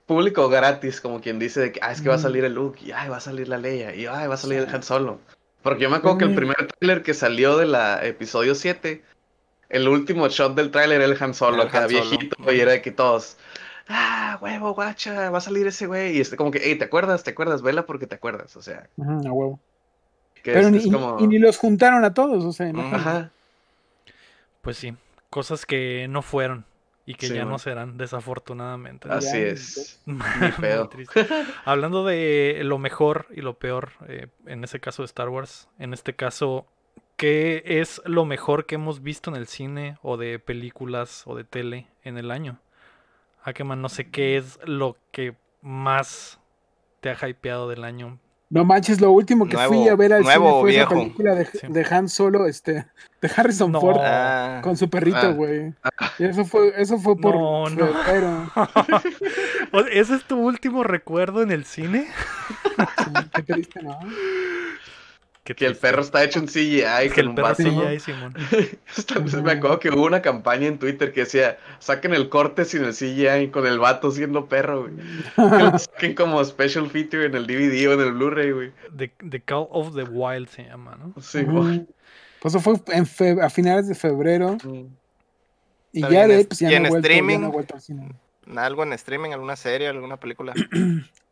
público gratis, como quien dice de que, ah, es que va a salir el Luke, y ay, va a salir la Leia, y ay, va a salir el Han Solo. Porque yo me acuerdo que el primer tráiler que salió de la episodio 7, el último shot del tráiler era el Han Solo, El acá Solo. viejito, y era de que todos, ah, huevo, guacha, va a salir ese güey, y este como que, hey, ¿te acuerdas? ¿Te acuerdas? Vela porque te acuerdas, o sea, Ujú, a huevo. que Pero ni, es como... y ni los juntaron a todos, o sea, imagínate. Ajá, Pues sí, cosas que no fueron y que Sí, ya man. no serán, desafortunadamente. Ah, así Ya, es. Hablando de lo mejor y lo peor, eh, en ese caso de Star Wars, en este caso, ¿qué es lo mejor que hemos visto en el cine o de películas o de tele en el año? Ackerman, no sé qué es lo que más te ha hypeado del año. No manches, lo último que fui a ver al nuevo cine fue esa viejo. película de, Sí. de Han Solo, este, de Harrison No. Ford Ah, con su perrito, Ah. güey. Y eso fue, eso fue por No, no. ¿Ese es tu último recuerdo en el cine? Sí, qué triste, ¿no? Que el perro está hecho un CGI Que con el un perro. Hasta Me acuerdo que hubo una campaña en Twitter que decía, saquen el corte sin el CGI con el vato siendo perro, güey. Que lo saquen como special feature en el DVD o en el Blu-ray, güey. The, The Call of the Wild se llama, ¿no? Sí, güey. Pues eso fue en fe- a finales de febrero. Y ya de ahí, pues ya y no, en he vuelto, ya streaming. no he vuelto al cine. algo en streaming, alguna serie, alguna película.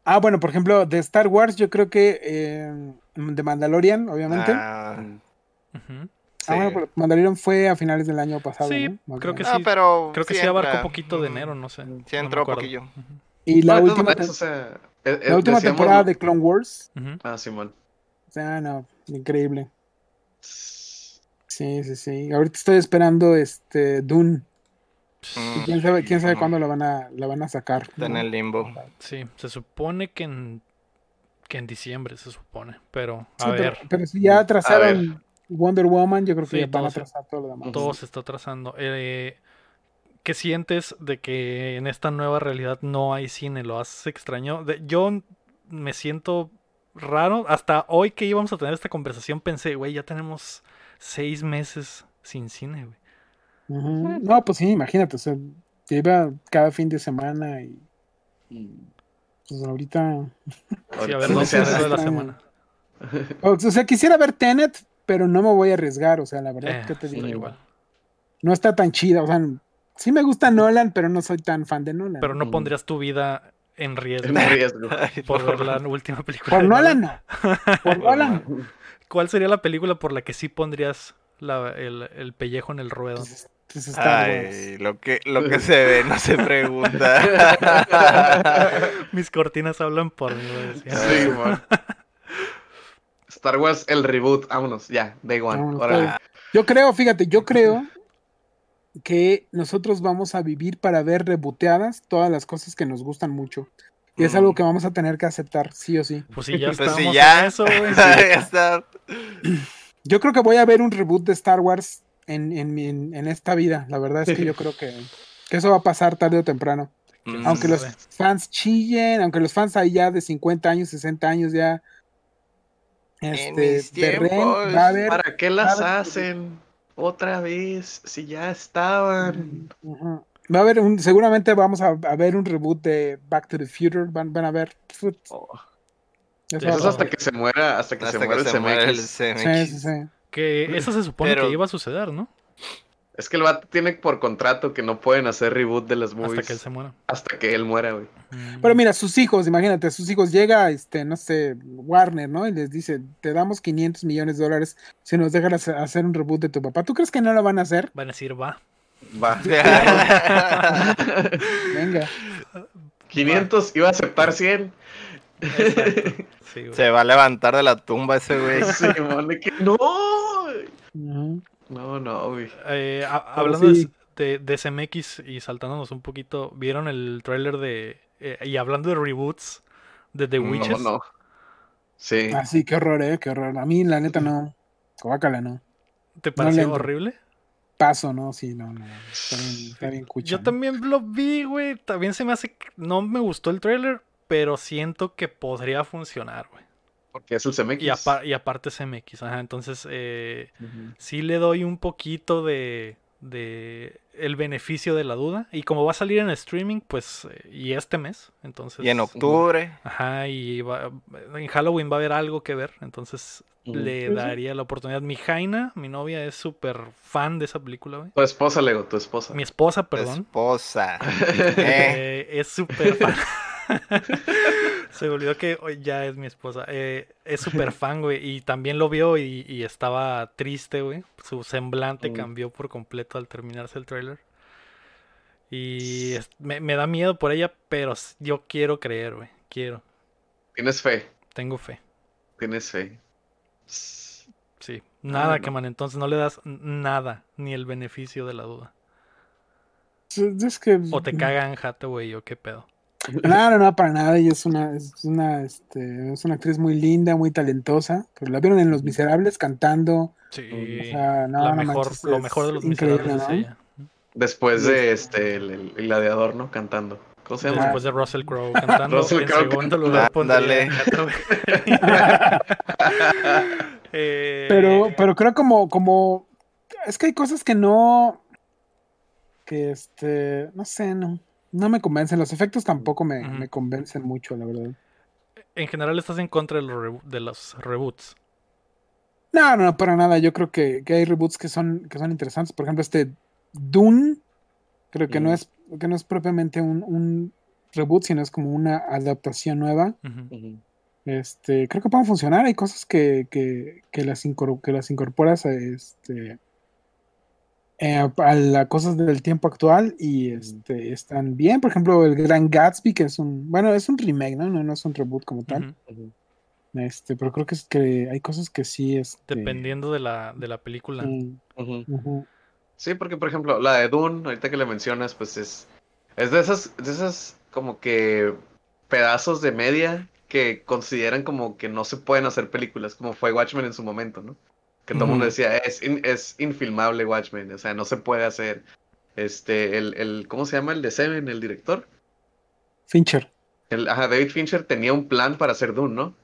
Ah, bueno, por ejemplo, de Star Wars, yo creo que eh, de Mandalorian, obviamente. Ah. Ah, bueno, pero Mandalorian fue a finales del año pasado. Sí, ¿no? Creo que menos. sí. Ah, pero Creo que sí, sí abarcó un poquito de enero, no sé. Sí no entró acuerdo. poquillo. Y la No, todas última, o sea, eh, la última decíamos- temporada de Clone Wars. Ah, Simón. O sea, no, increíble. Sí, sí, sí. Ahorita estoy esperando este Dune. Mm, Y quién sabe, quién sabe cuándo la van a, la van a sacar. Está en ¿no? el limbo. Sí, se supone que en, que en diciembre se supone, pero a Sí, ver, pero si ya atrasaron Wonder Woman, yo creo que Sí, ya van a atrasar todo lo demás. todo se está trazando. Eh, ¿Qué sientes de que en esta nueva realidad no hay cine? ¿Lo has extrañado? De- yo me siento raro. Hasta hoy que íbamos a tener esta conversación pensé, güey, ya tenemos seis meses sin cine, güey. No, pues sí, imagínate, o sea, iba cada fin de semana y pues ahorita... Sí, a ver, no se de la semana. O sea, quisiera ver Tenet, pero no me voy a arriesgar, o sea, la verdad, Eh, ¿qué te sí, digo? igual. No está tan chida, o sea, sí me gusta Nolan, pero no soy tan fan de Nolan. Pero no Mm. pondrías tu vida en riesgo En riesgo. Por ver la última película. Por de Nolan no. Por Nolan. ¿Cuál sería la película por la que sí pondrías la- el, el pellejo en el ruedo? Pues, Star Wars. Ay, lo que, lo que se ve no se pregunta. Mis cortinas hablan por mí, decía. Sí, man. Star Wars, el reboot. Vámonos, ya, day one. Vámonos, Órale. Yo creo, fíjate, yo creo que nosotros vamos a vivir para ver reboteadas todas las cosas que nos gustan mucho. Y es Mm. algo que vamos a tener que aceptar, sí o sí. Pues sí, ya Pues estamos sí, ya. en eso, güey. ya está. Yo creo que voy a ver un reboot de Star Wars en, en, mi- en- en esta vida. La verdad es que yo creo que, que eso va a pasar tarde o temprano. Mm, Aunque los sabe? fans chillen, aunque los fans ahí ya de 50 años, 60 años ya este, mis berren, tiempos, va a haber ¿Para qué las a ver, hacen otra vez si ya estaban? Ujú. Va a haber un, seguramente vamos a, a ver un reboot de Back to the Future. Van, van a ver. Oh, eso va a Eso eso hasta pasar. que se muera, hasta que Hasta se muera que el se el CMX. Sí, sí, sí. Que eso se supone Pero- que iba a suceder, ¿no? Es que el vato tiene por contrato que no pueden hacer reboot de las movies Hasta que él se muera. hasta que él muera, güey. Mm. Pero mira, sus hijos, imagínate, sus hijos llega, este, no sé, Warner, ¿no? Y les dice, te damos 500 millones de dólares si nos dejan hacer- un reboot de tu papá. ¿Tú crees que no lo van a hacer? Van a decir, va. Va. Venga. 500 iba a aceptar 100. Exacto. Sí. Se va a levantar de la tumba ese güey. Que no. No, no, güey. Eh, hablando sí. de, de SMX y saltándonos un poquito, ¿vieron el tráiler de... eh, y hablando de reboots de The No, Witches? no. Sí. Ah, sí, qué horror, eh, qué horror. A mí, la neta, no. Guácala, no. ¿Te pareció horrible? Paso, ¿no? Sí, no, no. Está bien, está bien cucha, Yo ¿no? también lo vi, güey. También se me hace... No me gustó el tráiler, pero siento que podría funcionar, güey. Porque es el CMX. Y, apa- y aparte es MX, ajá. Entonces, eh, sí le doy un poquito de, de el beneficio de la duda. Y como va a salir en streaming, pues, eh, y este mes, entonces... Y en octubre. Ajá, y va- en Halloween va a haber algo que ver, entonces le Ujú. daría la oportunidad. Mi Jaina, mi novia, es súper fan de esa película, güey. Tu esposa, Lego, tu esposa. Mi esposa, perdón, Esposa. Eh, eh, es súper fan. Se me olvidó que hoy ya es mi esposa. Eh, es súper fan, güey, y también lo vio y, y estaba triste, güey. Su semblante Mm. cambió por completo al terminarse el tráiler. Y es- me, me da miedo por ella, pero yo quiero creer, güey. Quiero. Tienes fe. Tengo fe. Tienes fe. Sí, nada, no. que man, entonces no le das nada, ni el beneficio de la duda. Es es que. O te cagan Hathaway o qué pedo. No, no, no, para nada. Ella es una, es una, este, es una actriz muy linda, muy talentosa. Pero la vieron en Los Miserables cantando. Sí, O sea, no, la no mejor, manches, lo mejor de los increíble, miserables es ¿no? ella. Después de este, el, el- gladiador, ¿no? Cantando. ¿Cómo se llama? Después de Russell Crowe cantando, Russell en Crowe segundo cantando. lugar Hathaway. Eh, Pero, pero creo como, como. Es que hay cosas que no. Que este. No sé, no. No me convencen. Los efectos tampoco me, me convencen mucho, la verdad. En general estás en contra de los, de los reboots. No, no, para nada. Yo creo que, que hay reboots que son, que son interesantes. Por ejemplo, este Dune, creo que no es, que no es propiamente un, un reboot, sino es como una adaptación nueva. Este, creo que pueden funcionar. Hay cosas que, que, que las, incor- que las incorporas a, este, eh, a las cosas del tiempo actual y este, están bien. Por ejemplo, el Gran Gatsby, que es un, bueno, es un remake, ¿no? No, no es un reboot como tal. Este, pero creo que es que hay cosas que sí, este, Dependiendo de la, de la película. Sí, porque por ejemplo, la de Dune, ahorita que le mencionas, pues es, es de esas, de esas como que pedazos de media que consideran como que no se pueden hacer películas, como fue Watchmen en su momento, ¿no? Que todo el mundo decía, es, in- es infilmable Watchmen, o sea, no se puede hacer. Este, el, el, ¿cómo se llama el de Seven, el director? Fincher. El, ajá, David Fincher tenía un plan para hacer Dune, ¿no?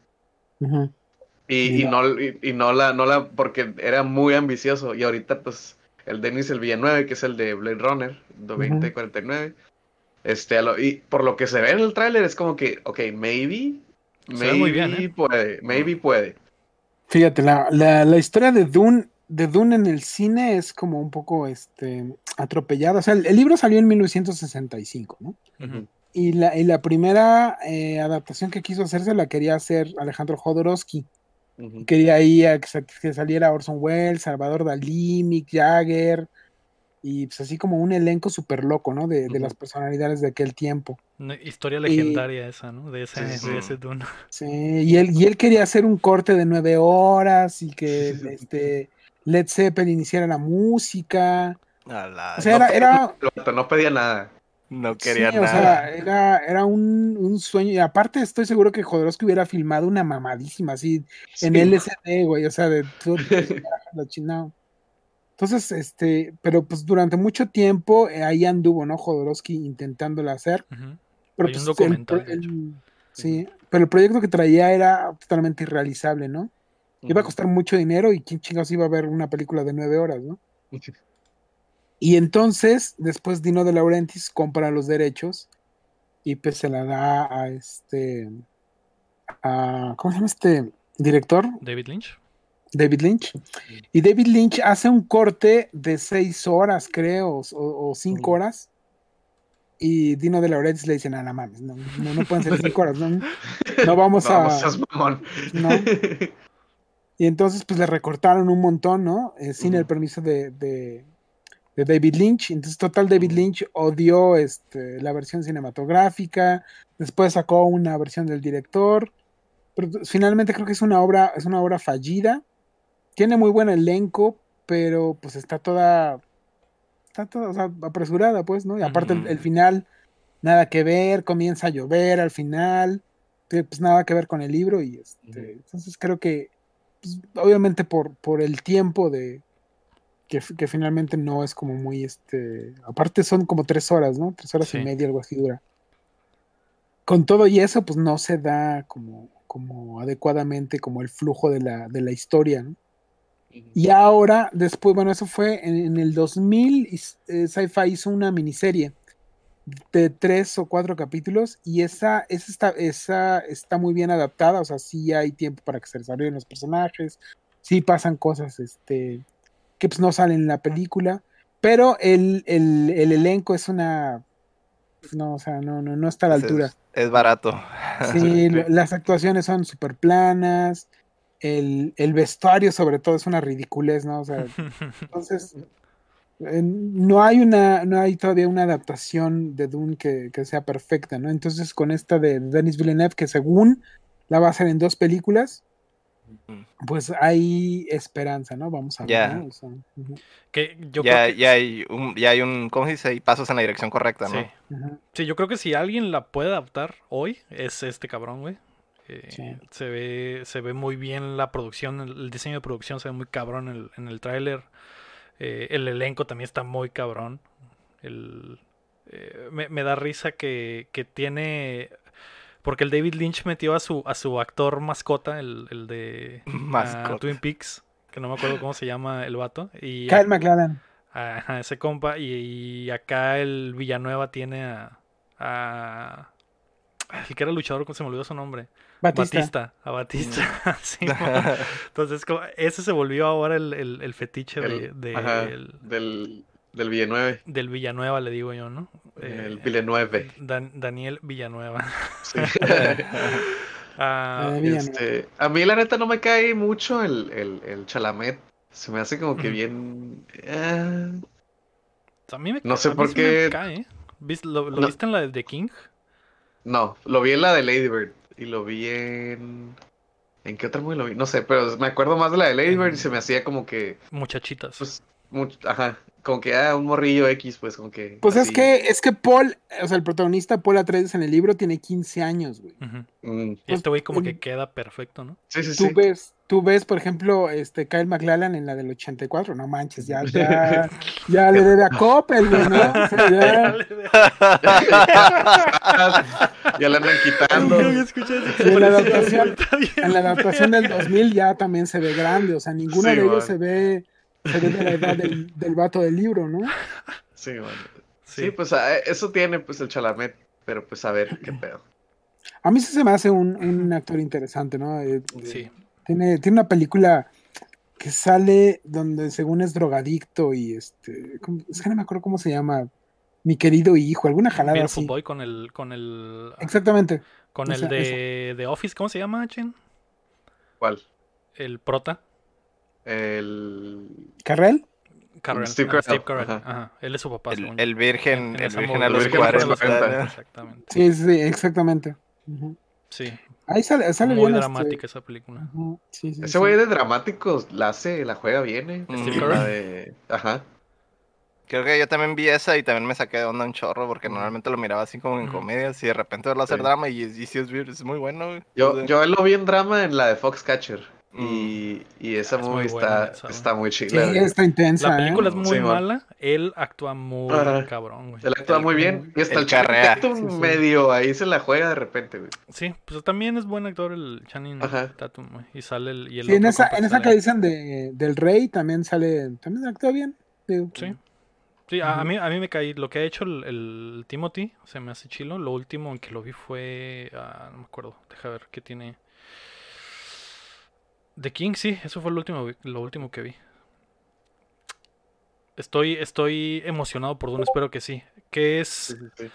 Ujú. Y, Y y no, y, y no la, no la, porque era muy ambicioso. Y ahorita, pues, el Denis el Villanueve, que es el de Blade Runner, de Ujú. 2049. Este, a lo- y por lo que se ve en el tráiler es como que, ok, maybe, maybe muy bien, ¿eh? puede, maybe puede. Fíjate, la, la, la historia de Dune, de Dune en el cine es como un poco este, atropellada. O sea, el, el libro salió en 1965, ¿no? Ujú. Y la, y la primera eh, adaptación que quiso hacerse la quería hacer Alejandro Jodorowsky. Quería ahí a que, que saliera Orson Welles, Salvador Dalí, Mick Jagger, y pues así como un elenco súper loco, ¿no? De, las personalidades de aquel tiempo. Una historia legendaria esa, ¿no? De ese, Sí, sí, de ese Dune. Sí, y él, y él quería hacer un corte de nueve horas y que este, Led Zeppelin hiciera la música. A la- O sea, era, era, vato no pedía nada. no sí, quería o sea, nada. era, era un, un sueño. Y aparte estoy seguro que Jodorowsky hubiera filmado una mamadísima así en. LSD, güey, o sea, de todo la chingada. Entonces, este, pero pues durante mucho tiempo eh, ahí anduvo, ¿no? Jodorowsky intentándola hacer. Ujú. Pero Hay un pues, documental, el- sí, pero el proyecto que traía era totalmente irrealizable, ¿no? Iba a costar mucho dinero y quién chingados iba a ver una película de nueve horas, ¿no? Y entonces, después Dino de Laurentiis compra los derechos y pues se la da a este, a, ¿cómo se llama este director? David Lynch. David Lynch. Y David Lynch hace un corte de seis horas, creo, o, o cinco horas. Y Dino de Laurentiis le dice, no, no mames, no, no, no pueden ser cinco horas, no, no vamos No, a... mamón. No. Y entonces, pues le recortaron un montón, ¿no? Eh, sin el permiso de, de- de David Lynch. Entonces, total, David. Lynch odió este, la versión cinematográfica. Después sacó una versión del director. Pero finalmente creo que es una obra, es una obra fallida. Tiene muy buen elenco, pero pues está toda. Está toda o sea, apresurada, pues, ¿no? Y aparte el, final, nada que ver, comienza a llover al final. que, Pues nada que ver con el libro. Y este, entonces creo que pues, obviamente por, por el tiempo de que, finalmente no es como muy este aparte son como tres horas no tres horas Sí. y media algo así dura con todo y eso pues no se da como como adecuadamente como el flujo de la, de la historia ¿no? Y ahora después bueno eso fue en, en el 2000 y s- eh, Sci-Fi hizo una miniserie de tres o cuatro capítulos y esa, esa, está, esa está muy bien adaptada, o sea, sí hay tiempo para que se desarrollen los personajes, sí pasan cosas este, que pues no salen en la película, pero el, el, el elenco es una... pues, No, o sea, no, no, no está a la Es- altura. Es barato. Sí, las actuaciones son súper planas, el, el vestuario sobre todo es una ridiculez, ¿no? O sea, entonces, eh, no hay una, no hay todavía una adaptación de Dune que, que sea perfecta, ¿no? Entonces, con esta de Denis Villeneuve, que según la va a hacer en dos películas, pues hay esperanza, ¿no? Vamos a ver, Ya. ¿no? O sea, ujú, que yo ya, creo que, ya hay un, ya hay un, ¿cómo se dice? Y pasos en la dirección correcta, ¿no? Sí, yo creo que si alguien la puede adaptar hoy, es este cabrón, güey. Eh, Sí. se, ve, se ve muy bien la producción, el, el diseño de producción se ve muy cabrón en el, en el tráiler. Eh, el elenco también está muy cabrón. El, eh, me, me da risa que, que tiene... Porque el David Lynch metió a su, a su actor mascota, el, el de ah, Mascota. Twin Peaks, que no me acuerdo cómo se llama el vato. Y Kyle MacLachlan. Ajá, ese compa. Y, y acá el Villanueva tiene a, a. El que era luchador, ¿cómo se me olvidó su nombre? Batista. Batista. A Batista. sí, mo. Entonces, como- ese se volvió ahora el, el- el fetiche de, El- de- ajá, el- del, del Villanueve. del Villanueva, le digo yo, ¿no? el Eh, Villanueve. Dan- Daniel Villanueva. Sí. Ah, no. Este, a mí la neta no me cae mucho el, el, el Chalamet. Se me hace como que bien... eh, a mí me, no sé por me qué- cae. ¿eh? ¿Vis- ¿Lo, lo No. viste en la de The King? No, lo vi en la de Lady Bird y lo vi en... ¿En qué otra movie lo vi? No sé, pero me acuerdo más de la de Lady Bird y se me hacía como que... Muchachitas. Pues, mucho, ajá, como que ah, un morrillo X, pues como que... Pues es que, es que Paul, o sea, el protagonista Paul Atreides en el libro tiene 15 años, güey. Ujú. Mm, Y este güey como que el- queda perfecto, ¿no? sí, sí, Tú sí. ves, tú ves, por ejemplo, este Kyle MacLachlan en la del 84, no manches, ya, ya, ya le debe a Coppel, güey, ¿no? O sea, ya- ya la andan quitando. En la adaptación- en la adaptación del 2000 ya también se ve grande, o sea, ninguno Sí, de ellos se ve, se ve de la edad del, del vato del libro, ¿no? Sí, bueno. Sí. Sí, pues ah, eso tiene pues el Chalamet, pero pues a ver qué pedo. A mí sí se me hace un, un actor interesante, ¿no? Eh, Sí. Tiene, tiene una película que sale donde según es drogadicto y este, ¿cómo- es que no me acuerdo cómo se llama, mi querido hijo, alguna jalada Beautiful así. Boy con el con el Exactamente. con el esa- de, de Office, ¿cómo se llama, Chen? ¿Cuál? El prota. El... ¿Carrel? Carell. Steve ah, Steve Carell, ajá. Ajá. Él es su papá. El, virgen, En- en el virgen a los El virgen a los 40. 40. ¿no? Exactamente. Sí, sí, exactamente. Sí. Ahí sale, sale Muy bien. dramática Este... esa película. ujú, sí, sí, Ese sí. güey de dramáticos la hace, la juega bien, eh. La de... Ajá. Creo que yo también vi esa y también me saqué de onda un chorro porque normalmente lo miraba así como en comedias y de repente verlo hacer Sí. drama y, y sí es, muy bueno. güey. Yo, O sea, yo lo vi en drama en la de Foxcatcher. Mm. Y, y esa Ah, es muy movie buena está, está muy Sí, chila. güey. está intensa. La película ¿eh? es muy Sí, man. mala. Él actúa muy Ajá. cabrón, güey. Él actúa El- muy bien. Y hasta el carrea. Tatum Sí, sí. medio ahí se la juega de repente, güey. Sí, pues también es buen actor el Channing Ajá. Tatum, güey. Y sale el. Y el Sí, en otro esa, en esa que dicen de, del rey también sale, también actúa bien. Digo, Sí. Sí, a, mí, a mí me caí. Lo que ha hecho el, el Timothy se me hace chilo. Lo último en que lo vi fue. ah, no me acuerdo. Deja ver qué tiene. The King, sí, eso fue lo último, lo último que vi. Estoy, estoy emocionado por Dune, espero que sí. Que es. Sí, sí, sí.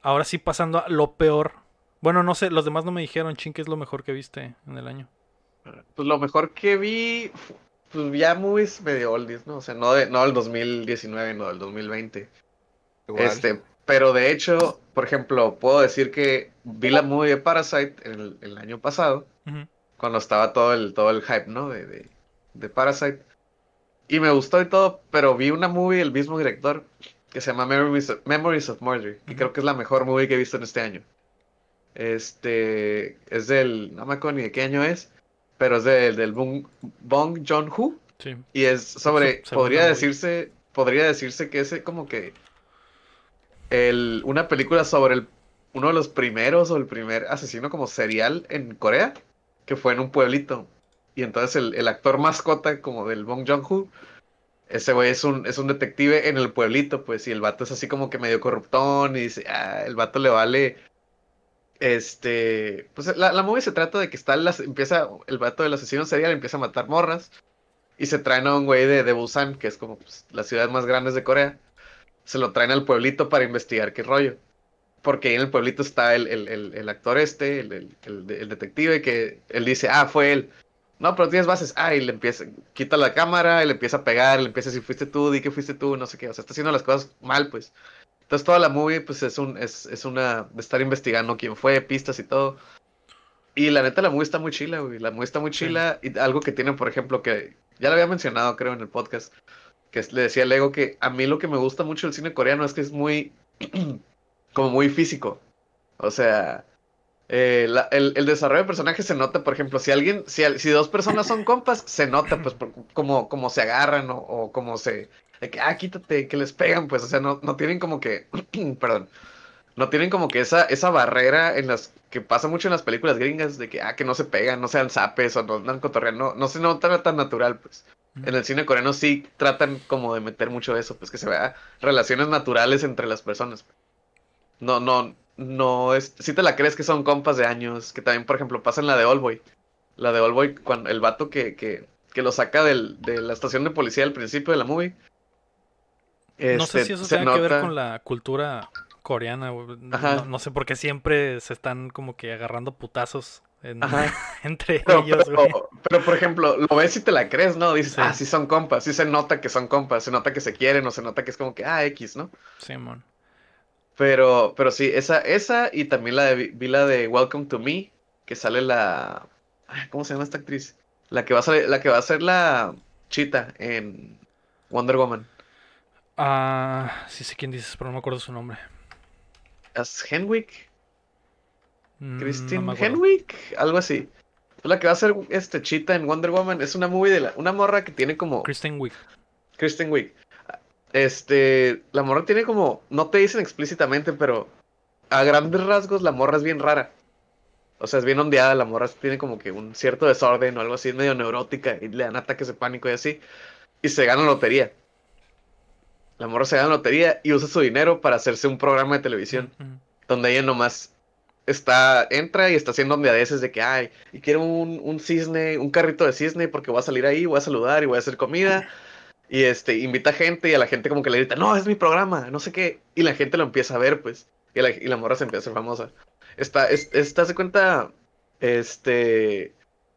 Ahora sí pasando a lo peor. Bueno, no sé, los demás no me dijeron, ching, ¿qué es lo mejor que viste en el año? Pues lo mejor que vi, pues ya movies medio oldies, ¿no? O sea, no, de, no del 2019, no del 2020. igual. Este, pero de hecho, por ejemplo, puedo decir que vi la movie de Parasite el, el año pasado, Ujú. Cuando estaba todo el, todo el hype, ¿no? De, de, de Parasite. Y me gustó y todo, pero vi una movie del mismo director que se llama Memories of, Memories of Murder, que creo que es la mejor movie que he visto en este año. Este, es del, no me acuerdo ni de qué año es, pero es del, del Bong, Bong Joon-ho. Sí. Y es sobre, podría movie. decirse, podría decirse que es como que el, una película sobre el, uno de los primeros o el primer asesino como serial en Corea, que fue en un pueblito. Y entonces el, el actor mascota como del Bong Joon-ho, ese güey es un, es un detective en el pueblito, pues, y el vato es así como que medio corruptón y dice, ah, el vato le vale... Este, pues la, la movie se trata de que está, el as- empieza, el vato del asesino serial empieza a matar morras y se traen a un güey de, de Busan, que es como pues, la ciudad más grande de Corea. Se lo traen al pueblito para investigar qué rollo. Porque en el pueblito está el, el, el, el actor este, el, el, el, el detective, que él dice, ah, fue él. No, pero tienes bases. Ah, y le empieza, quita la cámara, y le empieza a pegar, le empieza a decir, fuiste tú, di que fuiste tú, no sé qué. O sea, está haciendo las cosas mal, pues. Entonces toda la movie, pues, es un, es, es una, de estar investigando quién fue, pistas y todo. Y la neta, la movie está muy chila, güey. La movie está muy Sí. chila. Y algo que tiene, por ejemplo, que ya lo había mencionado, creo, en el podcast, que le decía a Lego que a mí lo que me gusta mucho del cine coreano es que es muy, como muy físico. O sea, eh, la- el, el desarrollo de personajes se nota, por ejemplo, si alguien, si, si dos personas son compas, se nota, pues, por- como, como se agarran o, o como se, de que, ah, quítate, que les pegan, pues, o sea, no, no tienen como que, perdón, no tienen como que esa, esa barrera en las que pasa mucho en las películas gringas, de que, ah, que no se pegan, no sean zapes o no andan cotorreando, no, no se nota tan natural, pues. En el cine coreano sí tratan como de meter mucho eso, pues que se vea relaciones naturales entre las personas. No, no, no es, si te la crees que son compas de años, que también, por ejemplo, pasa en la de Allboy. La de Allboy, cuando el vato que, que, que lo saca del, de la estación de policía al principio de la movie. no sé este, si eso se tenga que ver con la cultura coreana, güey. No-. No, sé por qué siempre se están como que agarrando putazos en- entre Pero, ellos, güey. pero, pero, por ejemplo, lo ves y te la crees, ¿no? Dices, Sí. ah, sí son compas, sí se nota que son compas, se nota que se quieren o se nota que es como que, ah, X, ¿no? Simón. Pero, pero sí, esa, esa y también la de, vi- la de Welcome to Me, que sale la, ¿cómo se llama esta actriz? La que va a salir, la que va a ser la chita en Wonder Woman. Ah, sí sé quién dices, pero no me acuerdo su nombre. ¿Es Henwick? Mm, Christine. Henwick, algo así. La que va a ser este chita en Wonder Woman es una movie de la, una morra que tiene como Kristen Wiig. Kristen Wiig. Este, la morra tiene como, no te dicen explícitamente, pero a grandes rasgos la morra es bien rara. O sea, es bien ondeada, la morra tiene como que un cierto desorden o algo así, es medio neurótica y le dan ataques de pánico y así. Y se gana lotería. La morra se gana lotería y usa su dinero para hacerse un programa de televisión donde ella nomás está, entra y está haciendo ondeadeces de que, ay, y quiero un, un cisne, un carrito de cisne porque voy a salir ahí, voy a saludar y voy a hacer comida. Y este, invita gente y a la gente como que le grita, no, es mi programa, no sé qué. Y la gente lo empieza a ver, pues. Y la, y la morra se empieza a hacer famosa. Está, es, está, se cuenta, este,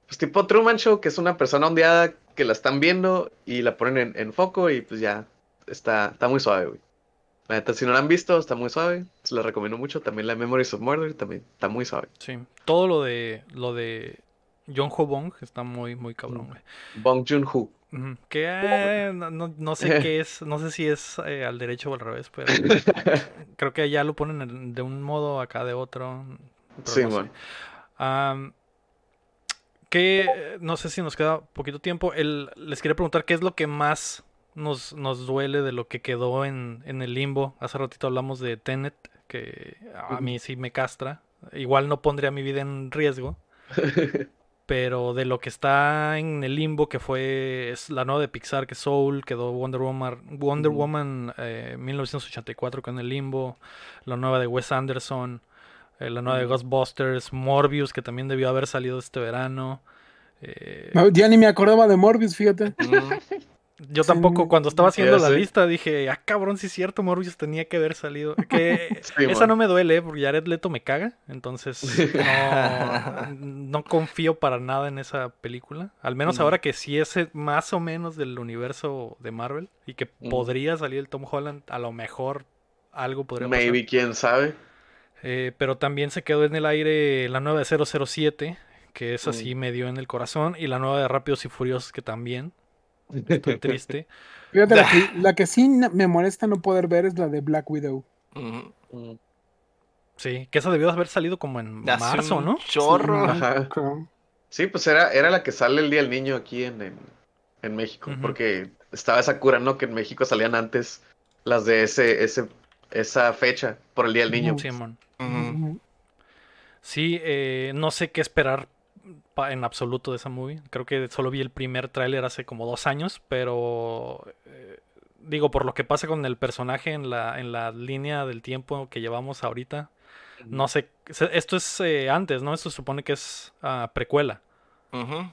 pues tipo Truman Show, que es una persona ondeada que la están viendo y la ponen en, en foco y pues ya, está, está muy suave, güey. La neta, si no la han visto, está muy suave. Se la recomiendo mucho. También la Memories of Murder también está muy suave. Sí. Todo lo de lo de John Ho Bong está muy, muy cabrón, güey. Bong Joon-ho. Ujú. Que eh, no, no- no sé qué es, no sé si es eh, al derecho o al revés, pero creo que allá lo ponen en- de un modo, acá de otro. Sí, no sé. Am, que no sé si nos queda poquito tiempo. El, les quería preguntar qué es lo que más nos, nos duele de lo que quedó en, en el limbo. Hace ratito hablamos de Tenet, que a mí sí me castra. Igual no pondría mi vida en riesgo. Pero de lo que está en el limbo, que fue es la nueva de Pixar, que es Soul, quedó Wonder Woman, Wonder. Woman eh, 1984 con el limbo, la nueva de Wes Anderson, eh, la nueva de. Ghostbusters, Morbius, que también debió haber salido este verano. eh, No, ya ni me acordaba de Morbius, fíjate. Mm, yo tampoco, cuando estaba haciendo la lista, dije, ah, cabrón, sí es cierto, Morbius tenía que haber salido. Que Sí, esa man. no me duele, eh, porque Jared Leto me caga, entonces no, no confío para nada en esa película. Al menos ahora que sí es eh, más o menos del universo de Marvel y que podría salir el Tom Holland, a lo mejor algo podría pasar. Maybe, quién sabe. Eh, pero también se quedó en el aire la nueva de 007, que esa sí Mm. me dio en el corazón, y la nueva de Rápidos y Furiosos, que también. Estoy triste. Fíjate, la que, la que sí me molesta no poder ver es la de Black Widow. Mm. Sí, que esa debió haber salido como en Hace marzo, un ¿no? Chorro. Sí, Ajá. creo. Sí, pues era, era la que sale el Día del Niño aquí en, en, en México. Porque estaba esa cura, ¿no? Que en México salían antes las de ese, ese, esa fecha por el Día del Niño. Sí, eh, no sé qué esperar en absoluto de esa movie. Creo que solo vi el primer tráiler hace como dos años, pero eh, digo, por lo que pasa con el personaje en la, en la línea del tiempo que llevamos ahorita, no sé, esto es eh, antes, ¿no? Esto se supone que es ah, precuela. Ujú.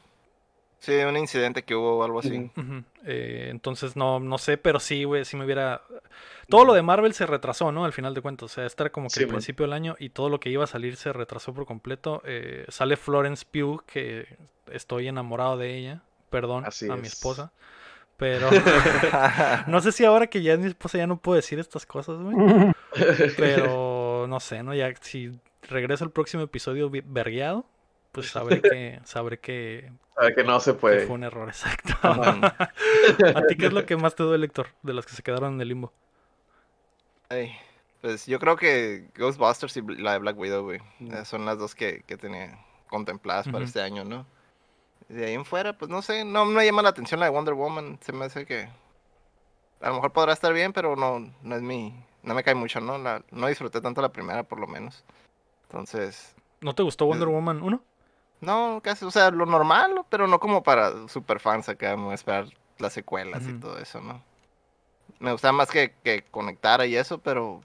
Sí, un incidente que hubo o algo así. Eh, entonces no, no sé, pero sí, güey, si me hubiera... Todo lo de Marvel se retrasó, ¿no? Al final de cuentas, o sea, este era como que Sí, el man. principio del año y todo lo que iba a salir se retrasó por completo. Eh, sale Florence Pugh, que estoy enamorado de ella, perdón Así a mi es. esposa, pero no sé si ahora que ya es mi esposa ya no puedo decir estas cosas, güey, pero no sé, ¿no? Ya si regreso al próximo episodio vergueado, pues sabré que, sabré que, Sabe que no se que puede. fue un error, exacto. ¿A ti qué es lo que más te duele, Héctor, de las que se quedaron en el limbo? Ay, pues yo creo que Ghostbusters y la de Black Widow, güey. Mm. eh, Son las dos que, que tenía contempladas para este año, ¿no? De ahí en fuera, pues no sé, no me llama la atención la de Wonder Woman. Se me hace que a lo mejor podrá estar bien, pero no, no es mi, no me cae mucho, ¿no? La, no disfruté tanto la primera, por lo menos. Entonces, ¿No te gustó Wonder Eh, Woman 1? No, casi, o sea, lo normal, pero no como para super fans acá, a esperar las secuelas y todo eso, ¿no? Me gustaba más que, que conectara y eso, pero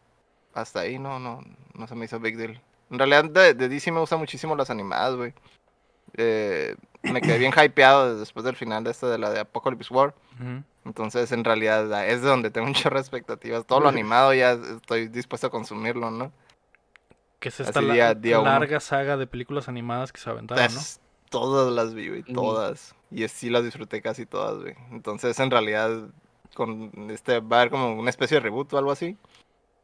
hasta ahí no, no, no se me hizo big deal. En realidad de, de DC me gustan muchísimo las animadas, güey. Eh, me quedé bien hypeado después del final de esta de la de Apocalypse War. Entonces, en realidad, es de donde tengo muchas expectativas. Todo lo animado ya estoy dispuesto a consumirlo, ¿no? Que es esta la- día- día uno. larga saga de películas animadas que se aventaron, ¿no? Es- Todas las vi, güey, todas. Y sí las disfruté casi todas, güey. Entonces, en realidad, con este va a haber como una especie de reboot o algo así.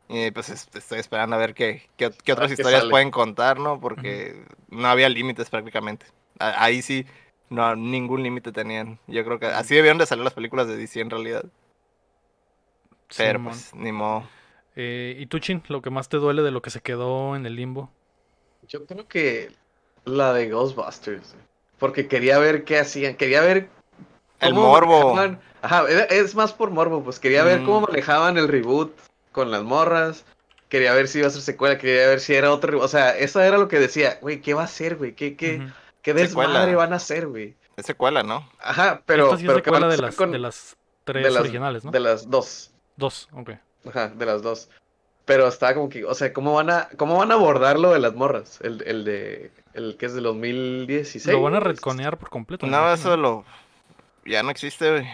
Y pues es- estoy esperando a ver qué, qué, qué otras historias sale. pueden contar, ¿no? Porque no había límites prácticamente. A- Ahí sí, no, ningún límite tenían. Yo creo que así debieron de salir las películas de DC en realidad. Pero pues, ni modo. Eh, ¿Y tú, Chin? Lo que más te duele de lo que se quedó en el limbo. Yo creo que la de Ghostbusters. Porque quería ver qué hacían. Quería ver. El morbo. manejaban- Ajá, es más por morbo. Pues quería ver Mm. cómo manejaban el reboot con las morras. Quería ver si iba a ser secuela. Quería ver si era otro reboot. O sea, eso era lo que decía. Güey, ¿qué va a ser, güey? ¿Qué, qué, qué Secuela. desmadre van a hacer, güey? Es secuela, ¿no? Ajá, pero. Esta sí es pero ¿qué van secuela de las, con- de las tres de las- originales, ¿no? de las dos. Dos, ok. Ajá, de las dos. Pero está como que, o sea, ¿cómo van a, cómo van a abordar lo de las morras? El, el de, el que es de 2016. Lo van a retconear por completo. No, imagino. eso lo... Ya no existe, güey.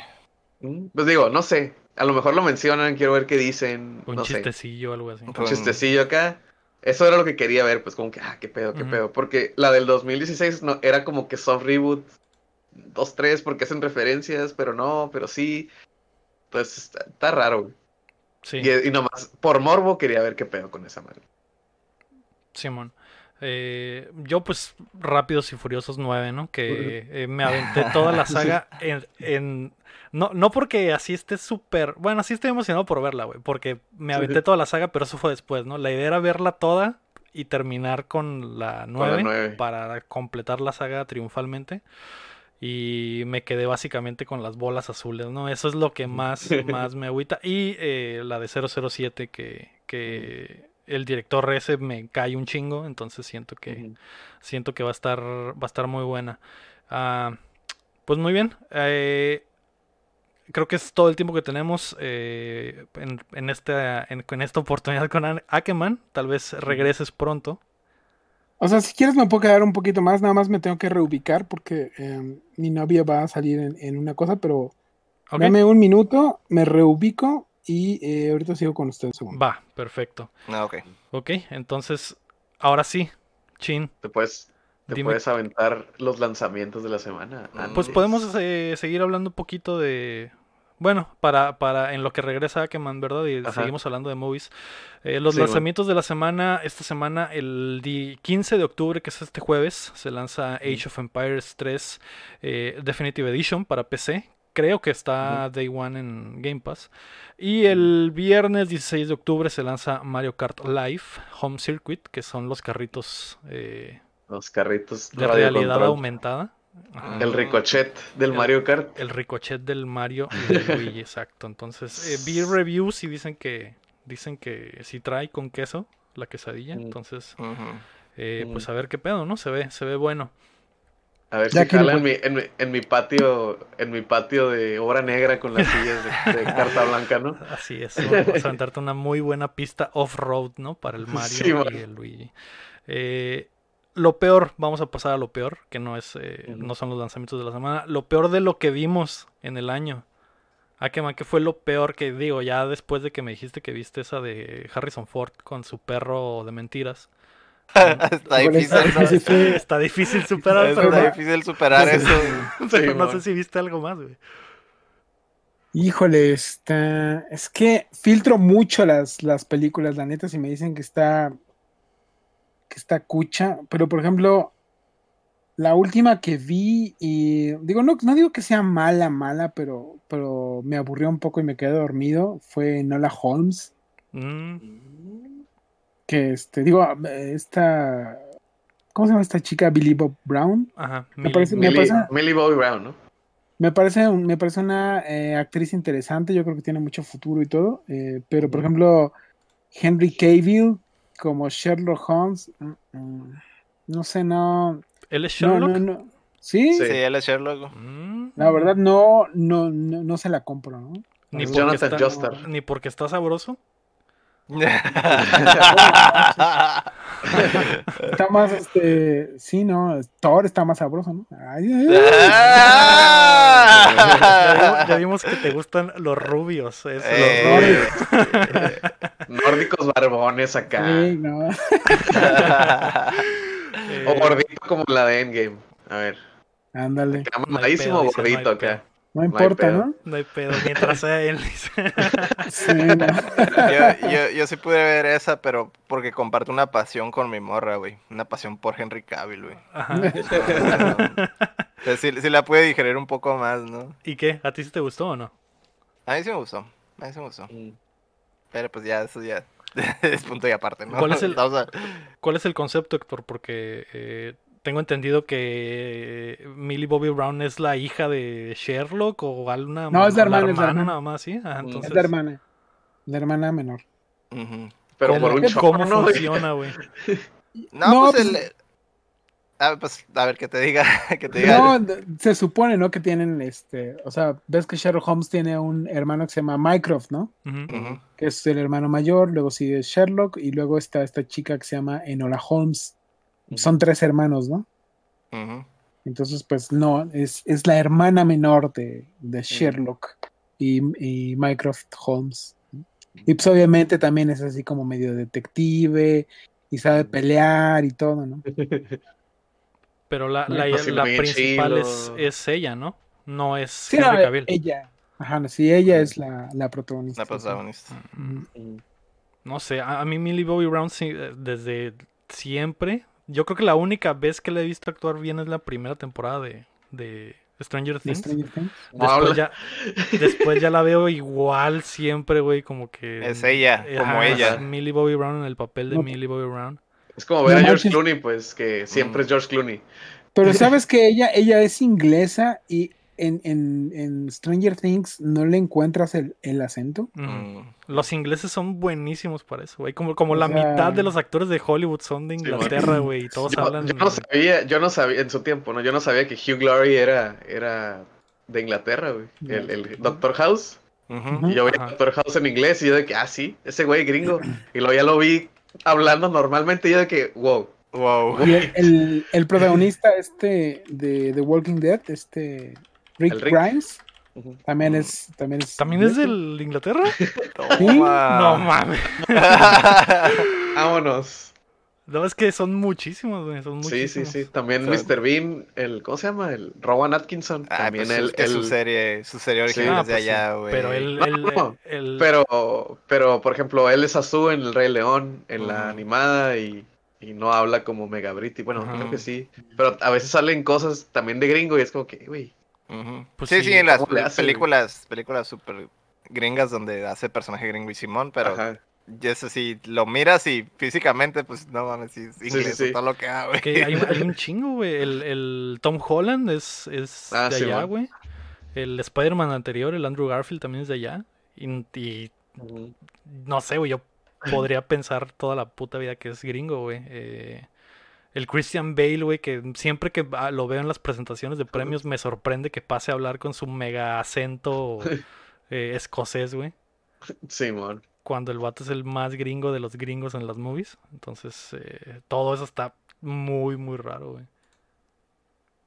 Mm, Pues digo, no sé. A lo mejor lo mencionan, quiero ver qué dicen. Un no chistecillo o algo así. Un chistecillo acá. Eso era lo que quería ver, pues como que, ah, qué pedo, qué pedo. Porque la del 2016 no, era como que soft reboot 2-3 porque hacen referencias, pero no, pero sí. Pues está, está raro, güey. Sí, Y, y nomás, por morbo quería ver qué pedo con esa madre. Simón. Eh, yo, pues, Rápidos y Furiosos 9, ¿no? Que eh, me aventé toda la saga en... en- No, no porque así esté súper... Bueno, así estoy emocionado por verla, güey. Porque me aventé toda la saga, pero eso fue después, ¿no? La idea era verla toda y terminar con la 9 nueve. para completar la saga triunfalmente. Y me quedé básicamente con las bolas azules, ¿no? Eso es lo que más, más me agüita. Y eh, la de 007 que, que el director ese me cae un chingo, entonces siento que siento que va a estar va a estar muy buena. Ah, pues muy bien. eh, creo que es todo el tiempo que tenemos eh, en, en esta en, en esta oportunidad con An- Ackerman. Tal vez regreses pronto. O sea, si quieres me puedo quedar un poquito más, nada más me tengo que reubicar porque eh, mi novia va a salir en, en una cosa, pero ¿Ok? dame un minuto, me reubico y eh, ahorita sigo con ustedes. un segundo. Va, perfecto. No, ok. Ok, entonces ahora sí, Chin. Te puedes, te Dime. puedes aventar los lanzamientos de la semana. Pues Pues podemos eh, seguir hablando un poquito de. Bueno, para, para en lo que regresa Ackerman, ¿verdad? Y Ajá. seguimos hablando de movies. Eh, los Sí, bueno. lanzamientos de la semana, esta semana, el di- 15 de octubre, que es este jueves, se lanza Age of Empires 3 eh, Definitive Edition para PC. Creo que está Day One en Game Pass. Y el viernes 16 de octubre se lanza Mario Kart Live Home Circuit, que son los carritos eh, Los carritos de realidad control. aumentada. Ajá. El ricochet del El- Mario Kart. El ricochet del Mario y del Luigi, exacto. Entonces, eh, vi reviews y dicen que dicen que sí trae con queso la quesadilla. Mm. Entonces, eh, pues Mm. a ver qué pedo, ¿no? Se ve, se ve bueno. A ver Ya si jala en mi, en, mi, en mi patio, en mi patio de obra negra con las sillas de, de carta blanca, ¿no? Así es. Vamos a aventarte una muy buena pista off-road, ¿no? Para el Mario Sí, y el Luigi. Eh, lo peor, vamos a pasar a lo peor, que no es, eh, no son los lanzamientos de la semana. Lo peor de lo que vimos en el año. Ah, que man, ¿qué fue lo peor que digo? Ya después de que me dijiste que viste esa de Harrison Ford con su perro de mentiras. Está Híjole, difícil, está ¿no? difícil. Está difícil superar, Está pero, difícil superar eso. pero Sí, no man. sé si viste algo más, güey. Híjole, está. Es que filtro mucho las, las películas, la neta, si me dicen que está. Que está cucha. Pero por ejemplo, la última que vi, y digo, no, no digo que sea mala, mala, pero, pero me aburrió un poco y me quedé dormido. Fue Nola Holmes. Mm, Que este, digo, esta. ¿Cómo se llama esta chica? Billy Bob Brown. ajá. Me Millie- parece- me Millie, parece- Millie Bobby Brown, ¿no? Me parece, me parece una eh, actriz interesante, yo creo que tiene mucho futuro y todo, eh, pero por ejemplo, Henry Cavill como Sherlock Holmes, mm, mm, no sé, no, ¿Él es Sherlock? no, no, ¿Sí? Sí. Sí, él es Sherlock. Mm, la verdad no, no, no, no se la compro, ¿no? Ni porque Jonathan está- Joestar. Ni porque está sabroso. Está más, este, sí, ¿no? Thor está más sabroso, ¿no? Ay, ay, ay. Ya vimos, ya vimos que te gustan los rubios. eso. Eh, Nórdicos barbones acá. Sí, no. O gordito como la de Endgame. A ver. Ándale. Mamadísimo gordito acá. No importa. ¿no? No hay pedo, mientras sea él. dice. Sí, no. yo, yo, yo sí pude ver esa, pero porque comparto una pasión con mi morra, güey. Una pasión por Henry Cavill, güey. Ajá. O sea, sí, sí la pude digerir un poco más, ¿no? ¿Y qué? ¿A ti sí te gustó o no? A mí sí me gustó. A mí sí me gustó. Mm. Pero pues ya, eso ya es punto y aparte, ¿no? ¿Cuál es el- ¿Cuál es el concepto, Héctor? Porque eh, tengo entendido que eh, Millie Bobby Brown es la hija de Sherlock o alguna No, es la hermana, es la hermana. nada más, ¿sí? Entonces, Es la hermana. La hermana menor. Pero ¿cómo, por un cómo ¿no? funciona, güey? No, No, pues, pues- el... Ah, pues, a ver, que te diga, que te diga. No, se supone, ¿no? Que tienen este. O sea, ves que Sherlock Holmes tiene un hermano que se llama Mycroft, ¿no? Que es el hermano mayor, luego sigue Sherlock y luego está esta chica que se llama Enola Holmes. Son tres hermanos, ¿no? Entonces, pues no, es, es la hermana menor de, de Sherlock y, y Mycroft Holmes. Y pues obviamente también es así como medio detective y sabe pelear y todo, ¿no? Pero la, la, principal es, es ella, ¿no? No es Sí, no, Henry Cavill. ella. Ajá, no, sí, ella es la, la protagonista. La protagonista. Mm. No sé, a, a mí Millie Bobby Brown sí, eh, desde siempre. Yo creo que la única vez que la he visto actuar bien es la primera temporada de, de Stranger De Things. Stranger Things. Después ya, después ya la veo igual siempre, güey, como que... Es ella, eh, como ella. es Millie Bobby Brown en el papel de No. Millie Bobby Brown. Es como ver No a George manches. Clooney, pues, que siempre Mm. es George Clooney. Pero sabes que ella, ella es inglesa y en, en, en Stranger Things no le encuentras el, el acento. Mm. Los ingleses son buenísimos para eso, güey. Como, como O la sea- mitad de los actores de Hollywood son de Inglaterra, güey. y todos Yo, hablan... yo no sabía, yo no sabía, en su tiempo, ¿no? Yo no sabía que Hugh Glory era, era de Inglaterra, güey. El, el Doctor House. Y yo vi Ajá. a Doctor House en inglés y yo de que, ah, sí, ese güey gringo. Y luego ya lo vi hablando normalmente y yo de que, wow. Wow. Y el, el, el protagonista este de The Walking Dead, este Rick, El Rick. Grimes, también es también es ¿También es inglés. de Inglaterra? No mames. Vámonos. No, es que son muchísimos, güey. Son Sí, muchísimos. sí, sí. También O sea, Mr. Bean, el, ¿cómo se llama? El Rowan Atkinson. Ah, también pues él, es que su serie, su serie original Ah, es de pues sí. allá, güey. Pero él, No, él- no, él- Pero, pero, por ejemplo, él es Azú en El Rey León, en la animada, y, y no habla como Megabriti. Bueno, creo que sí. Pero a veces salen cosas también de gringo y es como que, güey. Pues sí, sí, sí, en las ¿cómo le hace, güey? películas, películas super gringas donde hace personaje gringo y Simón, pero Ajá. eso sí, lo miras y físicamente, pues no mames, sí, es inglés sí, sí. todo lo que haga, güey. que hay, un- hay un chingo, güey. El, el Tom Holland es, es Ah, de sí, allá, man. güey. El Spider-Man anterior, el Andrew Garfield, también es de allá. Y, no sé, güey. Yo podría pensar toda la puta vida que es gringo, güey. Eh, el Christian Bale, güey, que siempre que lo veo en las presentaciones de premios me sorprende que pase a hablar con su mega acento eh, escocés, güey. Simón. cuando el vato es el más gringo de los gringos en las movies. Entonces, eh, todo eso está muy, muy raro, güey.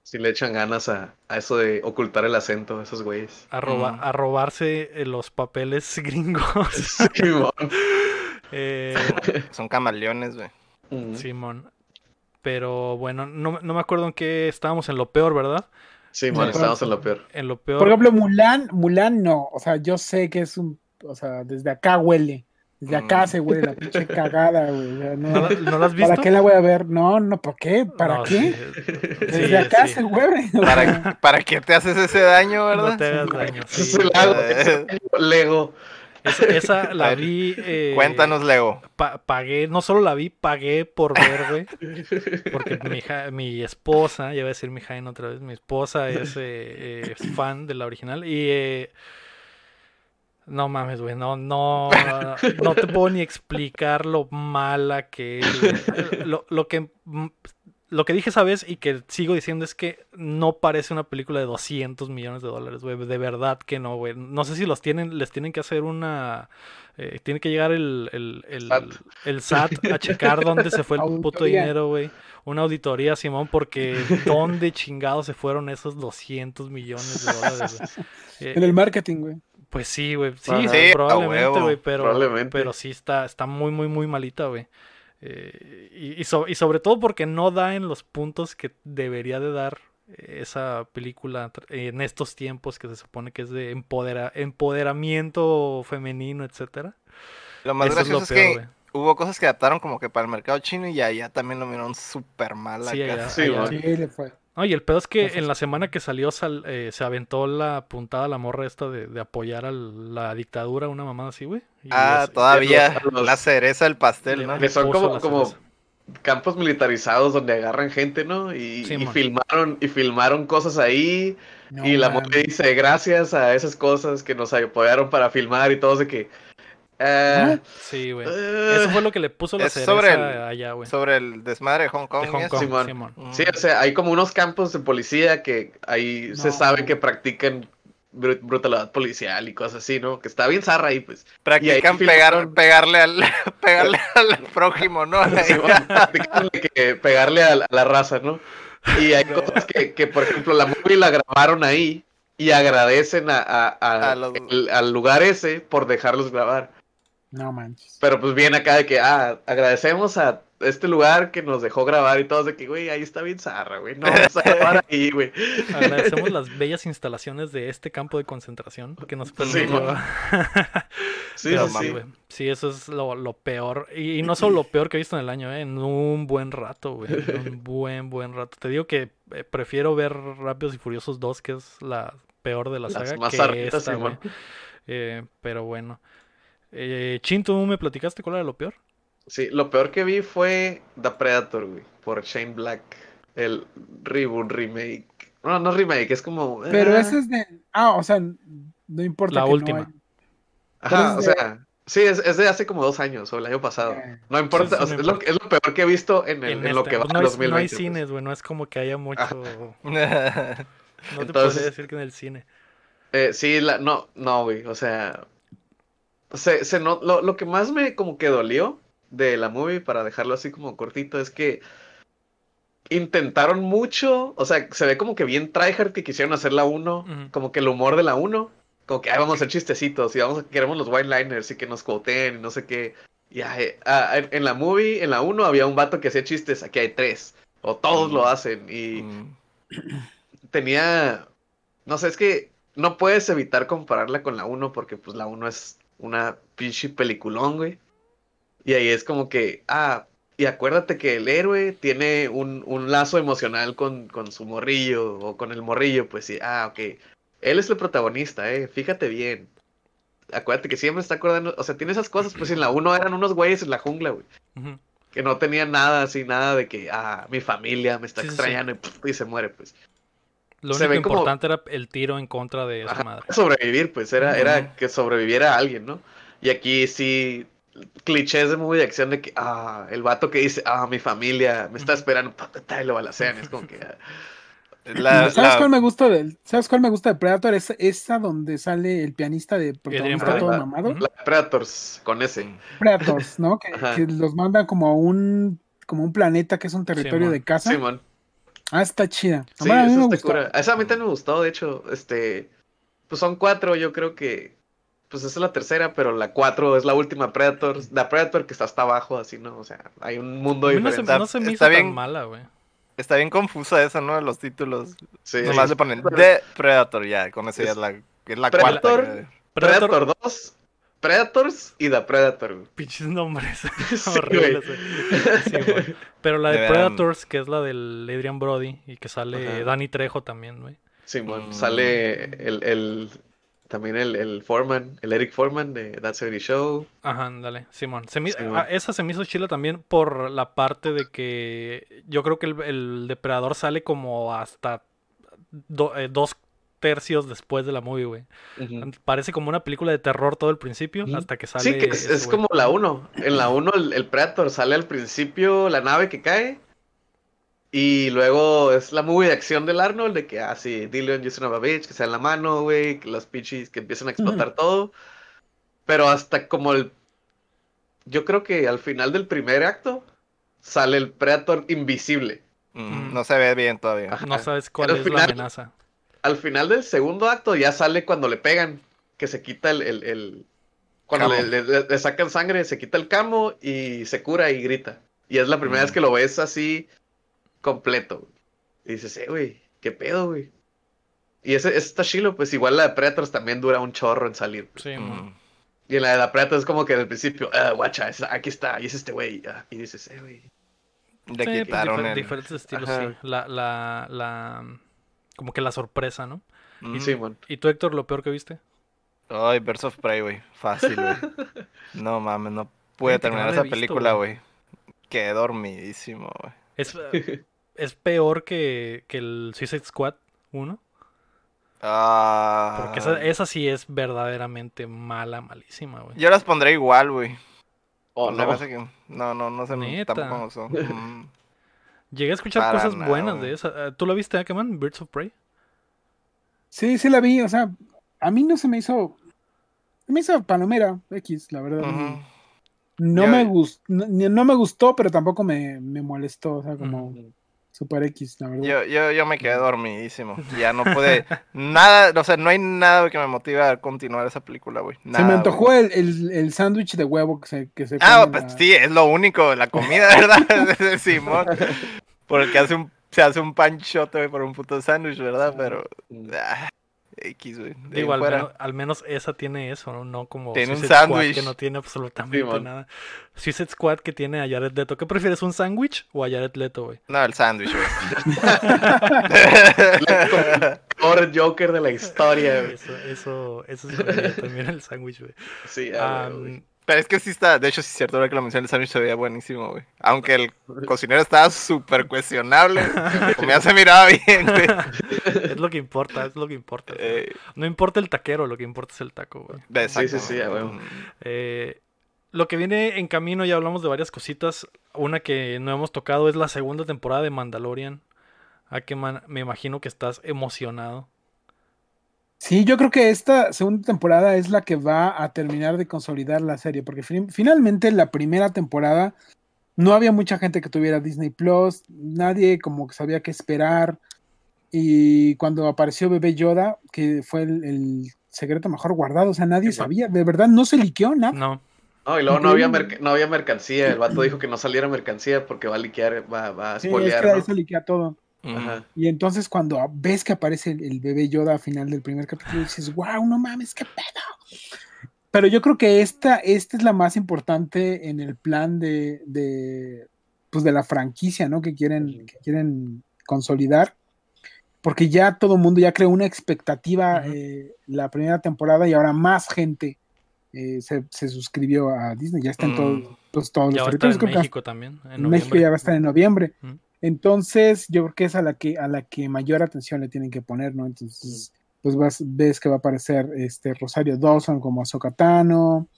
Sí le echan ganas a, a eso de ocultar el acento de esos güeyes. A, roba- Mm. a robarse eh, los papeles gringos. Simón. Eh, Son camaleones, güey. Ujú. Simón. Pero bueno, no, no me acuerdo en qué estábamos en lo peor, ¿verdad? Sí. estamos en lo peor. En lo peor. Por ejemplo, Mulan, Mulan no, o sea, yo sé que es un, o sea, desde acá huele, desde acá Mm. se huele la pinche cagada, güey. o sea, ¿No, no, no la has visto? ¿Para qué la voy a ver? No, no, ¿para qué? ¿Para No, qué? sí, Desde sí, acá sí. se huele. ¿Para, ¿Para qué te haces ese daño, verdad? No te hagas daño. Lego. Esa, esa la ver, vi. eh, Cuéntanos, Lego. pa- pagué, no solo la vi, pagué por ver, güey. Porque mi, hija- mi esposa, ya voy a decir mi Jaime otra vez, mi esposa es, eh, eh, es fan de la original y eh, no mames, güey, no, no, no te puedo ni explicar lo mala que es. Lo, lo que lo que dije esa vez y que sigo diciendo es que no parece una película de 200 millones de dólares, güey. De verdad que no, güey. No sé si los tienen, les tienen que hacer una... Eh, tiene que llegar el, el, el, SAT. el SAT a checar dónde se fue el puto dinero, güey. Una auditoría, Simón, porque dónde chingados se fueron esos 200 millones de dólares, güey. Eh, En el marketing, güey. pues sí, güey. Sí, sí, probablemente, güey. Pero, Probablemente. pero sí está, está muy, muy, muy malita, güey. Eh, y, y so- y sobre todo porque no da en los puntos que debería de dar eh, esa película en estos tiempos que se supone que es de empodera- empoderamiento femenino, etcétera. Lo más Eso es lo gracioso es, que hubo cosas que adaptaron como que para el mercado chino y allá también lo miraron súper mal. Sí, allá- Sí, allá-. Sí, le fue. No, y el pedo es que Entonces- en la semana que salió sal- eh, se aventó la puntada a la morra esta de, de apoyar a la dictadura, una mamada así, güey. Ah, es- todavía los- la cereza del pastel, ¿no? Que son como, campos militarizados donde agarran gente, ¿no? Y, Sí, y man. filmaron, y filmaron cosas ahí. No y la mujer dice, gracias a esas cosas que nos apoyaron para filmar y todo, de que... eh, Sí, güey. eh, Eso fue lo que le puso la cereza sobre el- allá, güey. Sobre el desmadre de Hong Kong. De Hong. Kong, Simón. Simón. Mm. Sí, o sea, hay como unos campos de policía que ahí se No. sabe que practican bru- brutalidad policial y cosas así, ¿no? Que está bien zarra ahí, pues. Practican Y ahí pegar, filmaron- pegarle al pegarle al prójimo, ¿no? Sí, bueno, practican que pegarle a la, a la raza, ¿no? Y hay cosas que, que, por ejemplo, la movie la grabaron ahí y agradecen a, a- a- A los- el- al lugar ese por dejarlos grabar. No manches. Pero pues viene acá de que, ah, agradecemos a este lugar que nos dejó grabar y todos de que, güey, ahí está bien zarra, güey. No vamos a grabar ahí, güey. Agradecemos las bellas instalaciones de este campo de concentración que nos Sí, permitió. Sí, sí, sí, sí. güey. Sí, eso es lo, lo peor. Y, y no solo lo peor que he visto en el año, ¿eh? En un buen rato, güey. En un buen, buen rato. Te digo que eh, prefiero ver Rápidos y Furiosos 2, que es la peor de la Las saga, más que esta, güey. Simón. Eh, pero bueno. Eh, Chin, ¿tú me platicaste cuál era lo peor? Sí, lo peor que vi fue The Predator, güey, por Shane Black. El reboot, remake. No, no remake, es como... Pero ah, ese es de. Ah, o sea, no importa. La que no última. Ajá, o de- sea... Sí, es, es de hace como dos años, o el año pasado. Eh, No importa, sí, o sea, no es, lo, importa. es lo peor que he visto en, el- En en lo que va pues en no, hay, 2020. no hay cines, güey. No es como que haya mucho. No te Entonces- podría decir que en el cine. Eh, sí, la, no, no, güey, o sea... Se, se no, lo, lo que más me como que dolió de la movie, para dejarlo así como cortito, es que intentaron mucho, o sea, se ve como que bien tryhard que quisieron hacer la 1, Ujú. como que el humor de la 1, como que "Ay, vamos a hacer chistecitos y vamos a, queremos los liners y que nos quoteen y no sé qué. Y ay, ah, en, la movie, en la 1 había un vato que hacía chistes, aquí hay tres, o todos Mm. lo hacen y Mm. tenía, no sé, es que no puedes evitar compararla con la 1 porque pues la 1 es una pinche peliculón, güey. Y ahí es como que, ah, y acuérdate que el héroe tiene un, un lazo emocional con, con su morrillo o con el morrillo, pues sí, ah, ok. Él es el protagonista, eh, fíjate bien. Acuérdate que siempre está acordando, o sea, tiene esas cosas, pues en la 1 eran unos güeyes en la jungla, güey. Que no tenían nada así, nada de que, ah, mi familia me está Sí, sí, sí. extrañando y, y se muere, pues. Lo Se único como- importante era el tiro en contra de esa Ajá, madre. sobrevivir, pues era, era que sobreviviera alguien, ¿no? Y aquí sí, clichés de movie de acción de que, ah, el vato que dice, ah, mi familia me está esperando, pa, ta, ta, y lo balacean, es como que, ah, La- ¿Sabes la- cuál me gusta del, ¿Sabes cuál me gusta de Predator? Es esa donde sale el pianista de protagonista todo La- mamado. Ujú. la Predators, con ese. Predators, ¿no? Que, los mandan como a un como un planeta que es un territorio Simón. de caza. Simón. Ah, está chida. Sí, a mí eso me está gustó. cura. Esa a mí también me gustó, de hecho, este, pues son cuatro, yo creo que, pues esa es la tercera, pero la cuatro es la última Predator, la Predator que está hasta abajo, así, ¿no? O sea, hay un mundo mí no se, diferente. no se me Está hizo tan bien. mala, güey. Está bien confusa esa, ¿no? Los títulos. Sí, Nomás sí. le ponen The Predator ya, con eso ya Es es la, es la Predator. cuarta. Predator, Predator 2, Predators y The Predator, güey. pinches nombres Sí, horribles. Sí, güey. Pero la de Predators, que es la del Adrian Brody y que sale Ajá. Danny Trejo también, güey. Simón, Mm. sale el, el también el, el Foreman, el Eric Foreman de That 70 Show. Ajá, dale, Simón. Se me- Simón. ah, esa se me hizo chila también por la parte de que yo creo que el, el depredador sale como hasta do- eh, dos tercios después de la movie, güey. Parece como una película de terror todo el principio hasta que sale. Sí, que es, ese es güey. como la 1. En la 1 el, el Predator sale al principio, la nave que cae. Y luego es la movie de acción del Arnold, de que, ah, sí, Dillion, Jason of a Bitch, que sea en la mano, güey, que los pichis que empiezan a explotar todo. Pero hasta como el... Yo creo que al final del primer acto sale el Predator invisible. Mm, No se ve bien todavía. Ajá. No sabes cuál Pero es la amenaza. Al final del segundo acto ya sale cuando le pegan, que se quita el... el- el- Cuando le, le- le sacan sangre, se quita el camo y se cura y grita. Y es la primera Mm. vez que lo ves así completo. güey. Y dices, eh, güey, ¿qué pedo, güey? Y ese, ese está chilo, pues igual la de Predators también dura un chorro en salir. Sí, Mm. Y en la de la Predators es como que del principio, ah, guacha, es- aquí está, y es este güey. ah, y dices, eh, güey. Le Sí, pues, quitaron difer- el... diferentes estilos, Ajá. sí. La, la, la, como que la sorpresa, ¿no? Mm. Sí, mon. ¿Y tú, Héctor, lo peor que viste? Ay, Birds of Prey, güey. Fácil, güey. No mames, no pude no terminar esa visto, película, güey. Quedé dormidísimo, güey. Es, es peor que, que el Suicide Squad 1. Ah. Porque esa, esa sí es verdaderamente mala, malísima, güey. Yo las pondré igual, güey. Oh, Se me no. que- No, no, no sé. Neta. Tampoco me gustó. Llegué a escuchar Para cosas nada, buenas de esa. Eh, ¿Tú la viste, Ackerman? Birds of Prey. Sí, sí la vi, o sea, a mí no se me hizo. Se me hizo palomera X, la verdad. No me gustó, no, no me gustó, pero tampoco me, me molestó, o sea, como. Super X, la verdad. Yo, yo, yo me quedé dormidísimo. Ya no pude. nada, o sea, no hay nada que me motive a continuar esa película, güey. se me antojó el, el, el sándwich de huevo que se, que se Ah, pues la- sí, es lo único, la comida, ¿verdad? De Simón. Porque hace un, se hace un panchote, güey, por un puto sándwich, ¿verdad? Pero. X, güey. Digo, al fuera. menos, al menos esa tiene eso, ¿no? No como Tiene un Suicide Squad, sándwich. que no tiene absolutamente man. nada. Suicide Squad que tiene a Jared Leto. ¿Qué prefieres, un sándwich o a Jared Leto, güey? No, el sándwich, güey. Peor Joker de la historia, güey. Eso, eso, eso es también el sándwich, güey. Sí, güey. Pero es que sí está, de hecho, sí es cierto, ahora que lo mencioné, el sándwich se veía buenísimo, güey. Aunque el cocinero estaba súper cuestionable, comida se miraba bien, güey. es lo que importa, es lo que importa. Eh, No importa el taquero, lo que importa es el taco, güey. exacto. sí, sí, huevo. Mm. Eh, lo que viene en camino, ya hablamos de varias cositas. Una que no hemos tocado es la segunda temporada de Mandalorian. A que man- me imagino que estás emocionado. Sí, yo creo que esta segunda temporada es la que va a terminar de consolidar la serie, porque fin- finalmente la primera temporada no había mucha gente que tuviera Disney Plus, nadie como que sabía qué esperar, y cuando apareció Bebé Yoda, que fue el, el secreto mejor guardado, o sea, nadie Sí, sabía, de verdad no se liqueó nada. No, No, y luego no había, no había mercancía. El vato dijo que no saliera mercancía porque va a liquear, va, va a Sí, es spoilear, que ¿no? se liquea todo. Ajá. Y entonces cuando ves que aparece el, el bebé Yoda al final del primer capítulo, dices, wow, no mames, qué pedo. Pero yo creo que esta, esta es la más importante en el plan de, de, pues de la franquicia, ¿no? Que quieren, que quieren consolidar. Porque ya todo el mundo ya creó una expectativa eh, la primera temporada y ahora más gente eh, se, se suscribió a Disney. Ya está en Mm. todos, pues, todos ya los va a estar territorios. en México también. En México ya va a estar en noviembre. Entonces, yo creo que es a la que, a la que mayor atención le tienen que poner, ¿no? Entonces, pues vas, ves que va a aparecer este Rosario Dawson como Ahsoka Tano,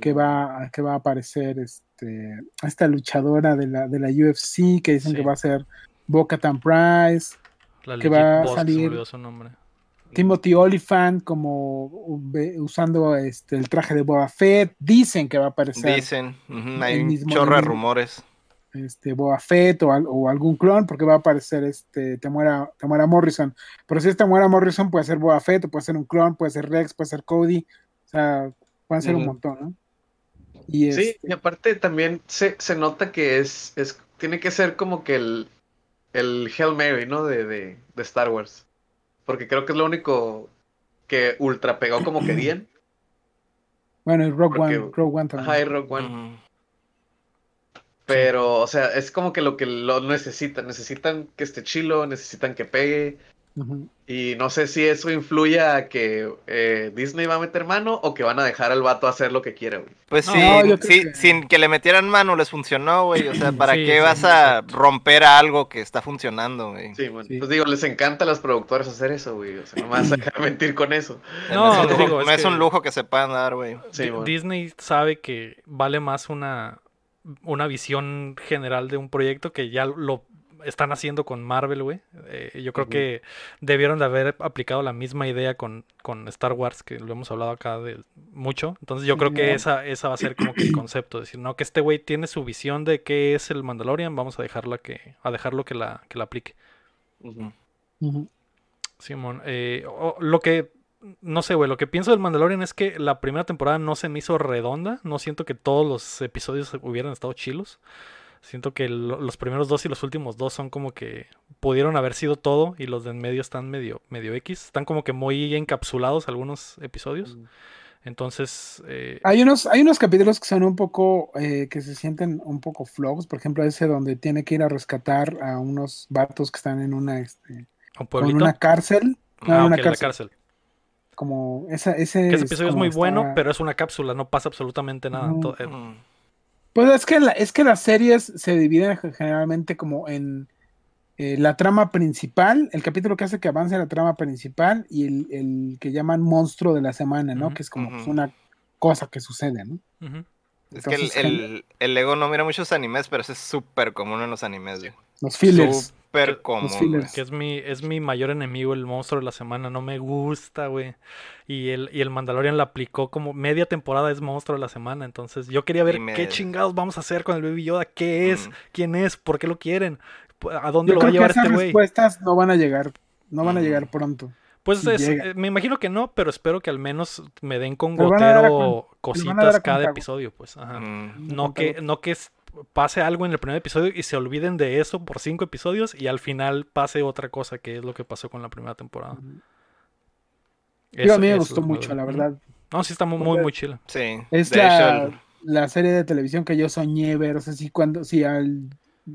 que va, que va a aparecer este, esta luchadora de la, de la UFC, que dicen Sí. que va a ser Bo-Katan Price, La que va a salir- su nombre. Timothy Oliphant como usando este, el traje de Boba Fett, dicen que va a aparecer Dicen, hay un chorro de rumores. Este Boba Fett o, al- o algún clon, porque va a aparecer este Temuera, Temuera Morrison. Pero si es Temuera Morrison, puede ser Boba Fett, o puede ser un clon, puede ser Rex, puede ser Cody. O sea, pueden ser un montón, ¿no? Y Sí, este, y aparte también se, se nota que es, es, tiene que ser como que el, el Hail Mary, ¿no? De, de, de Star Wars. Porque creo que es lo único que ultra pegó como que bien. bueno, y Rogue porque- One, Rogue One también. Ajá, y Rogue One. Pero, o sea, es como que lo que lo necesitan. Necesitan que esté chilo, necesitan que pegue. Y no sé si eso influye a que eh, Disney va a meter mano o que van a dejar al vato hacer lo que quiera, güey. Pues No, sí, sí, que- sin que le metieran mano les funcionó, güey. O sea, ¿para Sí, qué sí, vas a exacto. romper algo que está funcionando, güey? Sí, bueno. Sí. Pues digo, les encanta a los productores hacer eso, güey. O sea, no me vas a dejar mentir con eso. No, es, un te lujo, digo, es no es que- un lujo que se puedan dar, güey. Bueno. Disney sabe que vale más una, una visión general de un proyecto que ya lo están haciendo con Marvel, güey. Eh, yo creo que debieron de haber aplicado la misma idea con, con Star Wars, que lo hemos hablado acá de mucho. Entonces yo creo que esa, esa va a ser como que el concepto. Decir, no, que este güey tiene su visión de qué es el Mandalorian, vamos a dejarla que, a dejarlo que la, que la aplique. Simón, eh, o- lo que, no sé, güey, lo que pienso del Mandalorian es que la primera temporada no se me hizo redonda, no siento que todos los episodios hubieran estado chilos, siento que lo- los primeros dos y los últimos dos son como que pudieron haber sido todo y los de en medio están medio, medio X, están como que muy encapsulados algunos episodios, entonces, eh, Hay unos, hay unos capítulos que son un poco, eh, que se sienten un poco flojos, por ejemplo, ese donde tiene que ir a rescatar a unos vatos que están en una, este, un pueblito, una cárcel. No, ah, en una la cárcel. cárcel, Como esa, ese que ese episodio es muy bueno, pero es una cápsula, no pasa absolutamente nada, to- eh, Mm. Pues es que, la- es que las series se dividen ge- generalmente como en eh, la trama principal, el capítulo que hace que avance la trama principal y el, el que llaman monstruo de la semana, ¿no? Que es como pues, una cosa que sucede, ¿no? Es que el, el, el ego no mira muchos animes, pero eso es súper común en los animes, güey. los fillers. Súper común, fillers. güey. Que es mi, es mi mayor enemigo, el monstruo de la semana. No me gusta, güey. Y el, y el Mandalorian la aplicó como media temporada es monstruo de la semana. Entonces yo quería ver me- qué chingados vamos a hacer con el Baby Yoda. ¿Qué es? Mm. ¿Quién es? ¿Por qué lo quieren? ¿A dónde Yo lo va a llevar esas este güey? respuestas no van a llegar, no van a Ujú. llegar pronto. Pues si es- llega. eh, me imagino que no, pero espero que al menos me den con gotero cositas cada episodio, pues. Ajá. Mm. No que, no que pase algo en el primer episodio y se olviden de eso por cinco episodios y al final pase otra cosa, que es lo que pasó con la primera temporada. Yo a mí me gustó mucho, la verdad. No, sí está muy, muy, muy chila. Sí. Es la, la serie de televisión que yo soñé ver. O sea, si cuando, si al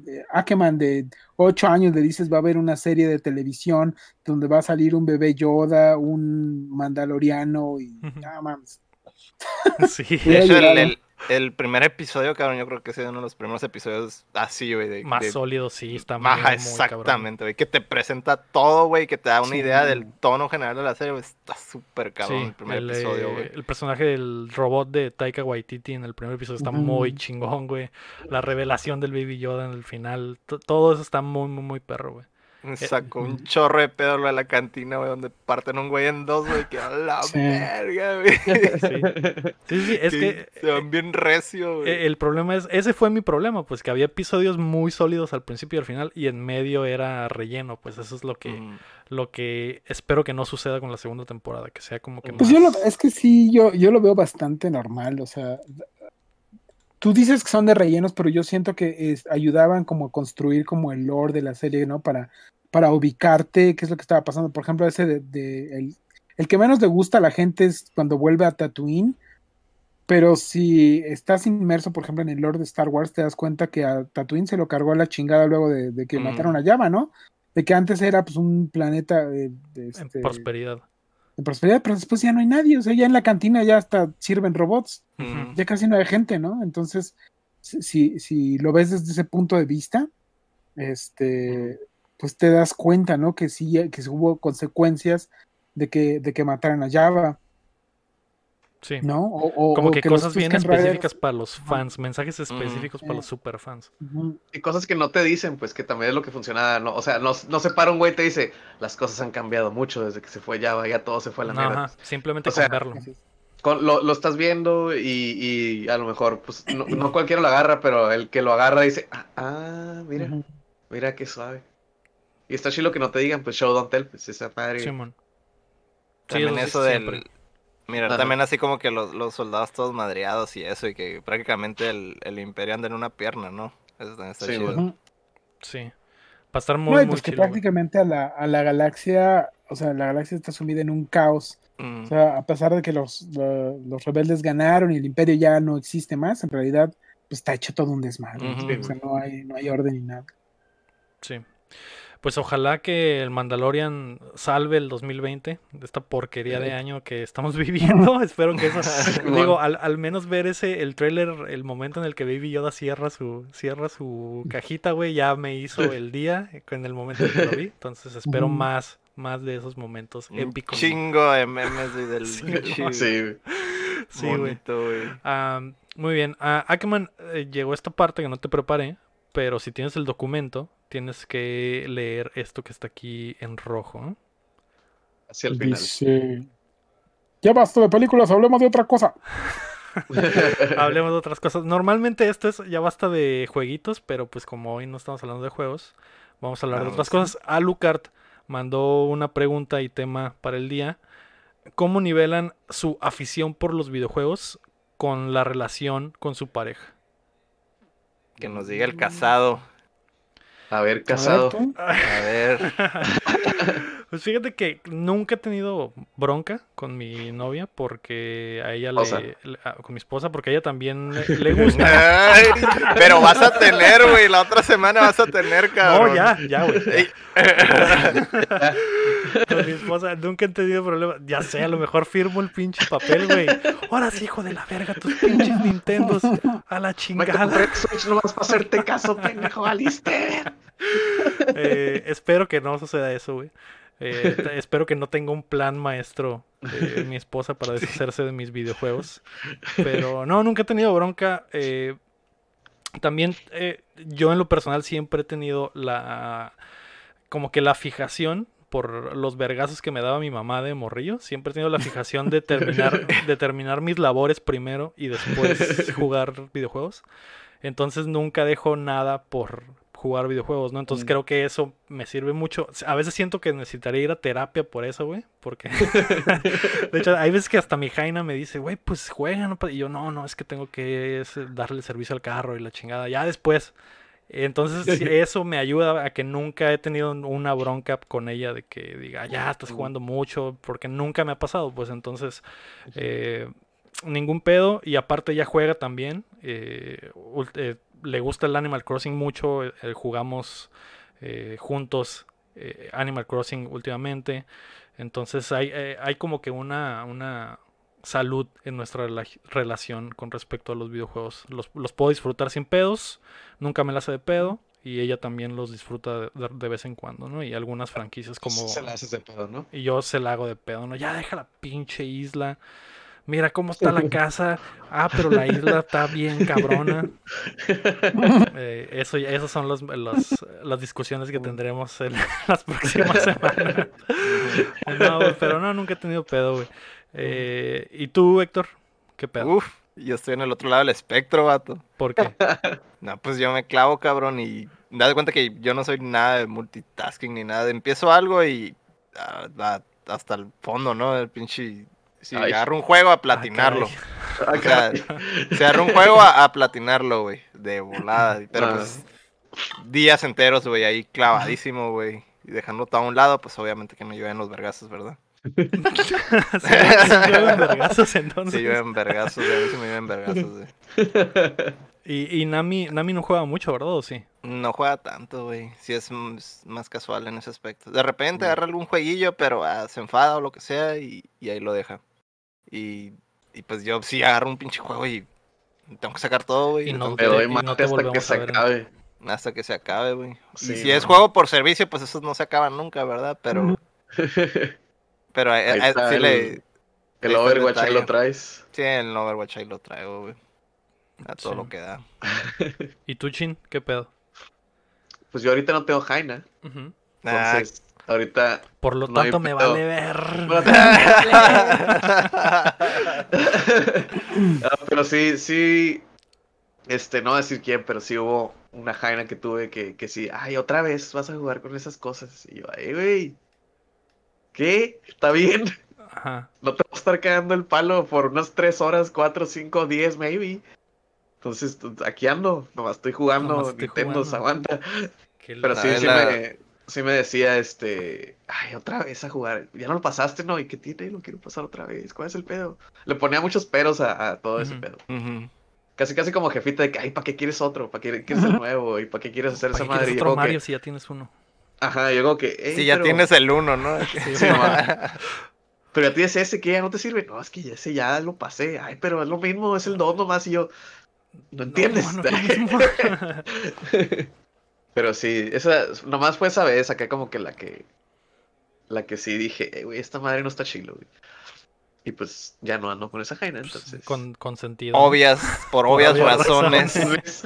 eh, Ackerman de 8 años le dices va a haber una serie de televisión donde va a salir un bebé Yoda, un mandaloriano y ah, mames. Sí. de hecho, el, el- el primer episodio, cabrón, yo creo que es uno de los primeros episodios así, güey. de- Más de- sólido, sí, está muy, Ajá, exactamente, güey. Que te presenta todo, güey. Que te da una Sí. idea del tono general de la serie, güey. Está súper cabrón. Sí, el primer el, episodio, eh, güey. el personaje del robot de Taika Waititi en el primer episodio está muy chingón, güey. La revelación del Baby Yoda en el final, to- todo eso está muy, muy, muy perro, güey. Me sacó un chorro de pedo de la cantina, güey, donde parten un güey en dos, güey, que a la Sí. verga, güey. Sí, sí, sí, es que se van bien recio, güey. Eh, El problema es, ese fue mi problema, pues que había episodios muy sólidos al principio y al final y en medio era relleno, pues eso es lo que, Mm. lo que espero que no suceda con la segunda temporada, que sea como que Pues más... yo lo, es que sí, yo, yo lo veo bastante normal, o sea, tú dices que son de rellenos, pero yo siento que es- ayudaban como a construir como el lore de la serie, ¿no? Para, para ubicarte, qué es lo que estaba pasando. Por ejemplo, ese de, de- el, el que menos le gusta a la gente es cuando vuelve a Tatooine, pero si estás inmerso, por ejemplo, en el lore de Star Wars, te das cuenta que a Tatooine se lo cargó a la chingada luego de, de que mataron a Java, ¿no? De que antes era pues un planeta de, de en este, prosperidad. De prosperidad, pero después ya no hay nadie, o sea, ya en la cantina ya hasta sirven robots, ya casi no hay gente, ¿no? Entonces, si, si, lo ves desde ese punto de vista, este, pues te das cuenta, ¿no? Que sí, que hubo consecuencias de que, de que mataran a Java, Sí. ¿no? O, o- Como o que, cosas bien específicas para los fans, mensajes específicos para los superfans. Y cosas que no te dicen, pues que también es lo que funciona. No, o sea, no, no se para un güey y te dice, las cosas han cambiado mucho desde que se fue Java, ya todo se fue a la mierda. Ajá, simplemente O sea, verlo. Con- lo, lo estás viendo y, y a lo mejor, pues, no, no cualquiera lo agarra, pero el que lo agarra dice, ah, ah, mira, mira qué suave. Y está chido que no te digan, pues, show don't tell, pues, esa padre. Simón. Sí, También sí, eso del... siempre. Mira, Ajá. también así como que los, los soldados todos madreados y eso, y que prácticamente el, el imperio anda en una pierna, ¿no? Eso también está Sí, chido. Sí. Va a estar muy, No, y muy pues que prácticamente a la, a la galaxia, o sea, la galaxia está sumida en un caos. Mm. O sea, a pesar de que los, lo- los rebeldes ganaron y el imperio ya no existe más, en realidad, pues está hecho todo un desmadre. O sea, no hay, no hay orden ni nada. Sí. Pues ojalá que el Mandalorian salve el 2020 de esta porquería de año que estamos viviendo. Espero que eso, digo, al, al menos ver ese el tráiler, el momento en el que Baby Yoda cierra su cierra su cajita, güey, ya me hizo el día en el momento en que lo vi. Entonces espero Ujú. más más de esos momentos Un épicos. chingo de memes güey, del Sí, Sí. Sí, güey. bonito, güey. Am, muy bien. Ah, Ackerman, eh, llegó esta parte que no te preparé, pero si tienes el documento, tienes que leer esto que está aquí en rojo. Hacia el final. Dice, ya basta de películas, hablemos de otra cosa. Hablemos de otras cosas. Normalmente esto es ya basta de jueguitos, pero pues como hoy no estamos hablando de juegos, vamos a hablar de Ah, otras sí. cosas. Alucard mandó una pregunta y tema para el día. ¿Cómo nivelan su afición por los videojuegos con la relación con su pareja? Que nos diga el casado. A ver, A casado. ver. A ver. Pues fíjate que nunca he tenido bronca con mi novia porque a ella le, le- a- con mi esposa porque a ella también le, le gusta. Ay, pero vas a tener, güey. La otra semana vas a tener, cabrón. No, ya, ya, güey. Ey. Con mi esposa nunca he tenido problema. Ya sé, a lo mejor firmo el pinche papel, güey. Ahora sí, hijo de la verga, tus pinches Nintendos. A la chingada. Switch nomás para hacerte caso, pendejo, Alister. Eh, espero que no suceda eso, güey. Eh, espero que no tenga un plan maestro eh, mi esposa para deshacerse de mis videojuegos. Pero no, nunca he tenido bronca. eh, también eh, yo en lo personal siempre he tenido la... como que la fijación por los vergazos que me daba mi mamá de morrillo. Siempre he tenido la fijación de terminar, de terminar mis labores primero y después jugar videojuegos. Entonces nunca dejo nada por jugar videojuegos, ¿no? Entonces Mm. creo que eso me sirve mucho. A veces siento que necesitaría ir a terapia por eso, güey. Porque... de hecho, hay veces que hasta mi Jaina me dice, güey, pues juega, ¿no? Y yo, no, no, es que tengo que darle servicio al carro y la chingada. Ya después. Entonces eso me ayuda a que nunca he tenido una bronca con ella de que diga, ya estás jugando mucho, porque nunca me ha pasado. Pues entonces, eh, ningún pedo. Y aparte ella juega también. eh, eh, le gusta el Animal Crossing mucho. eh, eh, jugamos eh, juntos eh, Animal Crossing últimamente. Entonces hay, hay como que una, una salud en nuestra rela- relación con respecto a los videojuegos. Los, los puedo disfrutar sin pedos. Nunca me la hace de pedo. Y ella también los disfruta de, de- de vez en cuando, ¿no? Y algunas franquicias como... Se la haces de pedo, ¿no? Y yo se la hago de pedo, ¿no? Ya deja la pinche isla. Mira cómo está la casa. Ah, pero la isla está bien cabrona. Eh, eso, ya- esas son los, los- las discusiones que tendremos en las próximas semanas. No, pero no, nunca he tenido pedo, güey. Eh, ¿Y tú, Héctor? ¿Qué pedo? Uf, yo estoy en el otro lado del espectro, vato. ¿Por qué? No, pues yo me clavo, cabrón, y me das cuenta que yo no soy nada de multitasking ni nada. Empiezo algo y ah, hasta el fondo, ¿no? El pinche... Si Ay. agarro un juego a Ah, platinarlo. caray. o sea, si agarro un juego a, a platinarlo, güey. De volada. Pero Ah. pues días enteros, güey, ahí clavadísimo, güey. Y dejando todo a un lado, pues obviamente que no llueven los vergazos, ¿verdad? Sí, sí llueven vergazos, entonces. Sí llueven vergazos, güey. A mí sí me llueven vergazos, güey. Y, y Nami, Nami no juega mucho, ¿verdad? ¿O sí? No juega tanto, güey. Sí es más casual en ese aspecto. De repente agarra algún jueguillo, pero ah, se enfada o lo que sea y, y ahí lo deja. Y, y pues yo sí agarro un pinche juego y tengo que sacar todo, güey. Y no que- doy y no mate te hasta que se acabe. hasta que se acabe, güey. Sí, y si no. es juego por servicio, pues esos no se acaban nunca, ¿verdad? Pero, pero a- Ahí a- está sí el- le... El el Overwatch ahí lo traes. Sí, en Overwatch ahí lo traigo, güey. A todo Sí. lo que da. ¿Y tú, Chin? ¿Qué pedo? Pues yo ahorita no tengo Jaina. Ah, Entonces, ahorita. Por lo No tanto, me pedo. vale ver. Ah, pero sí, sí. Este, no voy a decir quién, pero sí hubo una Jaina que tuve que, que sí. Ay, otra vez vas a jugar con esas cosas. Y yo, ay, güey. ¿Qué? ¿Está bien? Ajá. No te va a estar cagando el palo por unas 3 horas, 4, 5, 10, maybe. Entonces, aquí ando. Nomás estoy jugando. Nomás estoy Nintendo, jugando. aguanta. Qué Pero sí, sí la- me, sí me decía, este, ay, otra vez a jugar. Ya no lo pasaste, ¿no? ¿Y qué tiene? Lo quiero pasar otra vez. ¿Cuál es el pedo? Le ponía muchos peros a, a todo ese pedo. Casi, casi como jefita de que, ay, ¿para qué quieres otro? ¿Para qué quieres el nuevo? ¿Y para qué quieres hacer ¿Para esa madre? Otro como que- Mario si ya tienes uno? Ajá, yo como que, "Ey, Sí, ya pero- tienes el uno, ¿no? Sí, mamá. Pero a ti es ese que ya no te sirve. No, es que ya ese ya lo pasé. Ay, pero es lo mismo, es el 2 nomás. Y yo, no entiendes. No, no. Pero sí, esa, nomás fue esa vez acá como que la que, la que sí dije, "Eh, güey, esta madre no está chilo, güey. Y pues ya no ando con esa jaina, entonces. Con, con sentido. Obvias, por obvias obvias razones. razones.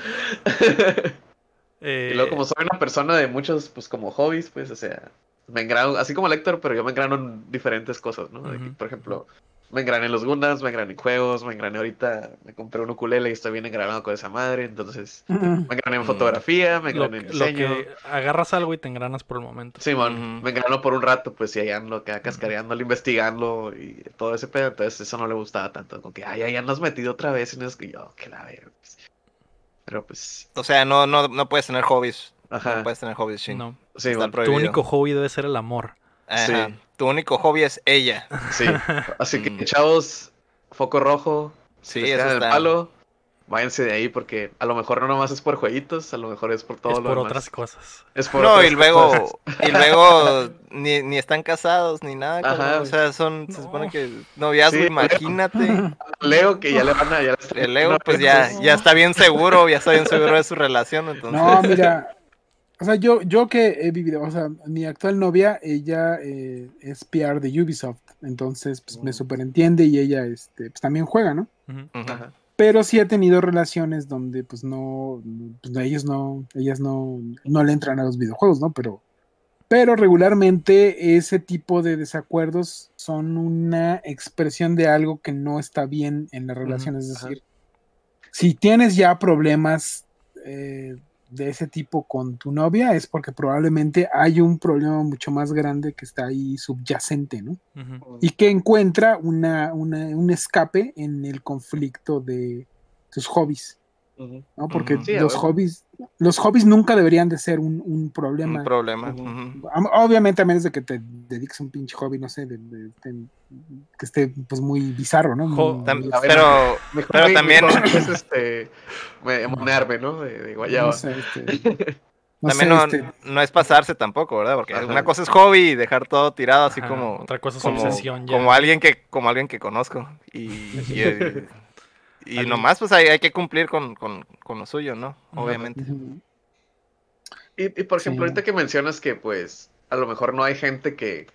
Eh, Y luego, como soy una persona de muchos, pues como hobbies, pues, o sea, me engrano, así como Lector, pero yo me engrano en diferentes cosas, ¿no? Por ejemplo, me engrané en los Gundams, me engrané en juegos, me engrané ahorita, me compré un ukulele y estoy bien engranado con esa madre, entonces, me engrané en Mm. fotografía, me lo, engrané en que- lo diseño. que agarras algo y te engranas por el momento. Simón, Ujú. me engrano por un rato, pues, y ahí ando acá cascareándolo, investigando y todo ese pedo, entonces eso no le gustaba tanto, como que, ay, ay, ya nos metido otra vez, y no es que yo, que la verga, pues. Pero pues, O sea, no, no, no puedes tener hobbies. ajá, No puedes tener hobbies, Shin. No. sí, Tu único hobby debe ser el amor. Ajá. Sí. Tu único hobby es ella. sí, así que, Mm. chavos, foco rojo, Sí, quedan el palo, váyanse de ahí porque a lo mejor no nomás es por jueguitos, a lo mejor es por todo es lo por demás. otras cosas. Es por No, otras y luego, cosas. y luego ni, ni están casados ni nada. Ajá, cabrón. o sea, son, se supone que noviazgo, Sí, imagínate. Leo que ya le van a ya le está- El Leo, pues ya, ya está bien seguro, ya está bien seguro de su relación, entonces. No, mira. O sea, yo, yo que he vivido, o sea, mi actual novia, ella eh, es PR de Ubisoft, entonces pues, me Mm. superentiende y ella este, pues, también juega, ¿no? Pero sí ha tenido relaciones donde pues no, pues, no, ellos no, ellas no, no le entran a los videojuegos, ¿no? Pero, pero regularmente ese tipo de desacuerdos son una expresión de algo que no está bien en la relación. es decir, si tienes ya problemas eh, de ese tipo con tu novia, es porque probablemente hay un problema mucho más grande que está ahí subyacente, ¿no? Y que encuentra una, una- un escape en el conflicto de sus hobbies, Ujú. ¿no? Porque Ujú. Sí, a los hobbies, los hobbies nunca deberían de ser un, un problema. Un problema. Ujú. Am- Obviamente a menos de que te dediques a un pinche hobby, no sé, de- de- de- que esté pues muy bizarro, ¿no? Jo- Muy- Tam- muy- pero, Mejor Pero también- es este me- monearme, ¿no? De, de guayaba. no sé, este, no también sé, no, este, no es pasarse tampoco, ¿verdad? Porque Ajá. una cosa es hobby y dejar todo tirado así Ajá, como, Otra cosa es como, obsesión ya. como alguien que, como alguien que conozco. Y, y, y nomás pues hay, hay que cumplir con, con, con lo suyo, ¿no? Obviamente. Y, y, por ejemplo, Sí. ahorita que mencionas que pues a lo mejor no hay gente que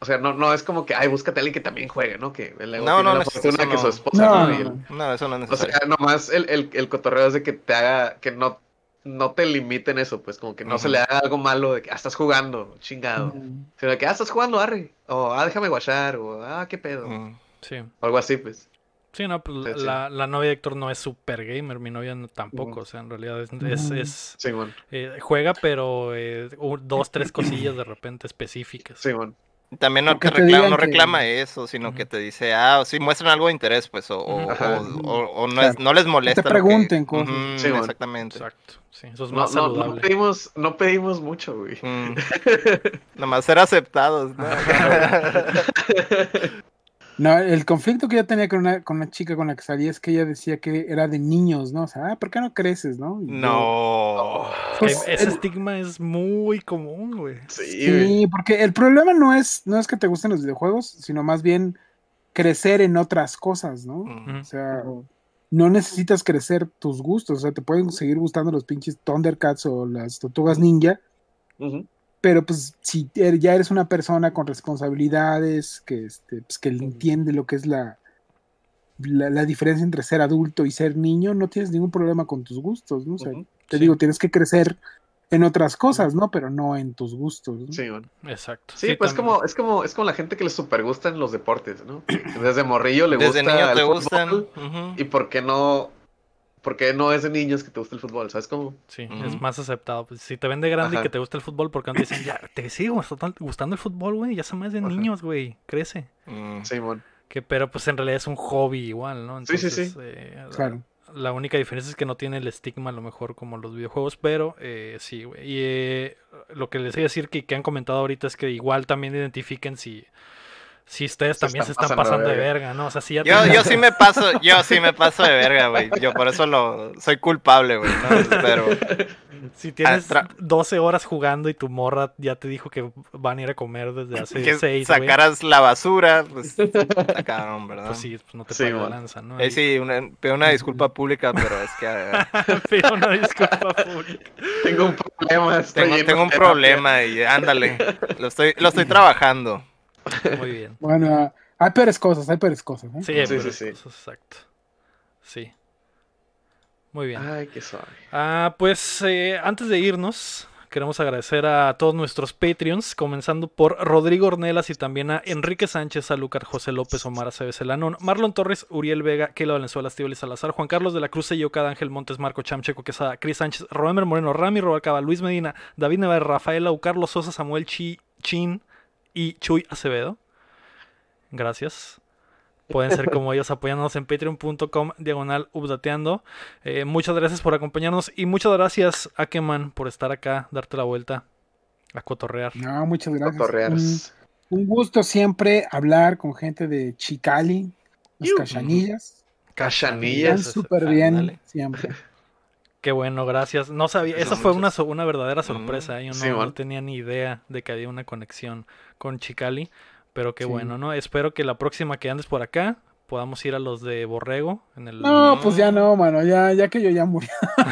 o sea, no, no es como que, ay, búscate a alguien que también juegue, ¿no? Que el No, tiene no, la no, fortuna eso que su no. esposa No, ¿no? No, el- no. No, eso no es O necesario. sea, nomás el, el, el cotorreo es de que te haga, que no, no te limiten eso, pues como que no se Ujú. le haga algo malo de que, ah, estás jugando, chingado. Ujú. Sino de que, ah, estás jugando, arre. O, ah, déjame guachar, o, ah, qué pedo. Mm. Sí. O algo así, pues. Sí, no, pues Sí, sí. la, la novia de Héctor no es super gamer, mi novia no- tampoco, o sea, en realidad es, es- Ujú. es, Simón, eh, juega, pero eh, dos, tres cosillas de repente específicas. Simón. También no, que te te reclama, no que- eso, sino que te dice, ah, sí, muestran algo de interés, pues, o, o, Ajá. o- o- o no, Claro. es, no les molesta. que- pregunten cosas. Ujú, Sí, bueno. exactamente. Exacto, sí, eso es No, más no, no pedimos, no pedimos mucho, güey. Mm. Nomás ser aceptados, ¿no? El conflicto que yo tenía con una, con una chica con la que salía es que ella decía que era de niños, ¿no? O sea, ah, ¿por qué no creces, no? Y yo, no. Pues, Que ese el- estigma es muy común, güey. Sí. Sí, porque el problema no es, no es que te gusten los videojuegos, sino más bien crecer en otras cosas, ¿no? O sea, no necesitas crecer tus gustos, o sea, te pueden seguir gustando los pinches Thundercats o las Tortugas Ninja, Ujú. Pero pues si er- ya eres una persona con responsabilidades, que, este, pues, que entiende lo que es la, la, la diferencia entre ser adulto y ser niño, no tienes ningún problema con tus gustos, ¿no? O sea, Ujú. te Sí. digo, tienes que crecer en otras cosas, ¿no? Pero no en tus gustos. ¿no? Sí. Exacto. Sí, pues también. como, es como, es como la gente que le super gustan los deportes, ¿no? Desde morrillo le Desde gusta niño el te fútbol, gustan. ¿Y por qué no? ¿Por qué no es de niños que te gusta el fútbol? ¿Sabes cómo? Sí, es más aceptado. Pues, si te ven de grande y que te gusta el fútbol, porque antes dicen, ya, te sigue gustando, el fútbol, güey, ya son más de Ajá. niños, güey, crece. Mm. Simón. Que, pero pues en realidad es un hobby igual, ¿no? Sí, sí, sí. Entonces, eh, la- Claro. La única diferencia es que no tiene el estigma a lo mejor como los videojuegos, pero eh, sí, güey. Y eh, lo que les voy a decir que, que han comentado ahorita es que igual también identifiquen si, si ustedes Se también están se están pasando de pasando de verga. verga, ¿no? O sea, si ya Yo, yo sí me paso, yo sí me paso de verga, güey. Yo por eso lo soy culpable, güey, ¿no? Pero si tienes tra- 12 horas jugando y tu morra ya te dijo que van a ir a comer desde hace que 6, güey, sacaras la basura, pues está cabrón, ¿verdad? pues sí, pues no te Sí, man. lanza, ¿no? Eh, sí, una, pido una disculpa pública, pero es que Pido una disculpa pública. Tengo un problema. estoy tengo, tengo un problema y ándale, lo estoy, lo estoy trabajando. Muy bien. Bueno, ah, hay peores cosas, hay peores cosas. ¿eh? Sí, Sí, sí, sí. eso es exacto. Sí. Muy bien. Ay, qué suave. Ah, pues eh, antes de irnos, queremos agradecer a todos nuestros Patreons, comenzando por Rodrigo Ornelas y también a Enrique Sánchez, a Lucar José López, Omar Aceves Elanón, Marlon Torres, Uriel Vega, Keila Valenzuela, Estíbal Salazar, Juan Carlos de la Cruz Yocada, Ángel Montes, Marco Chamcheco Quesada, Cris Sánchez, Roemer Moreno, Rami Robacaba, Luis Medina, David Navarro, Rafael Au, Carlos Sosa, Samuel Chi, Chin y Chuy Acevedo. Gracias. Pueden ser como ellos apoyándonos en patreon.com diagonal updateando. Eh, muchas gracias por acompañarnos y muchas gracias a Keman por estar acá, darte la vuelta a cotorrear. No, muchas gracias. Un, un gusto siempre hablar con gente de Chicali, las cachanillas. Cachanillas. Están súper bien siempre. Qué bueno, gracias. No sabía, Eso esa fue una, una verdadera sorpresa. ¿eh? Yo no, Sí, no man. tenía ni idea de que había una conexión con Chicali, pero qué Sí. bueno, ¿no? Espero que la próxima que andes por acá podamos ir a los de Borrego en el... No, pues ya no, mano, ya, ya que yo ya murió.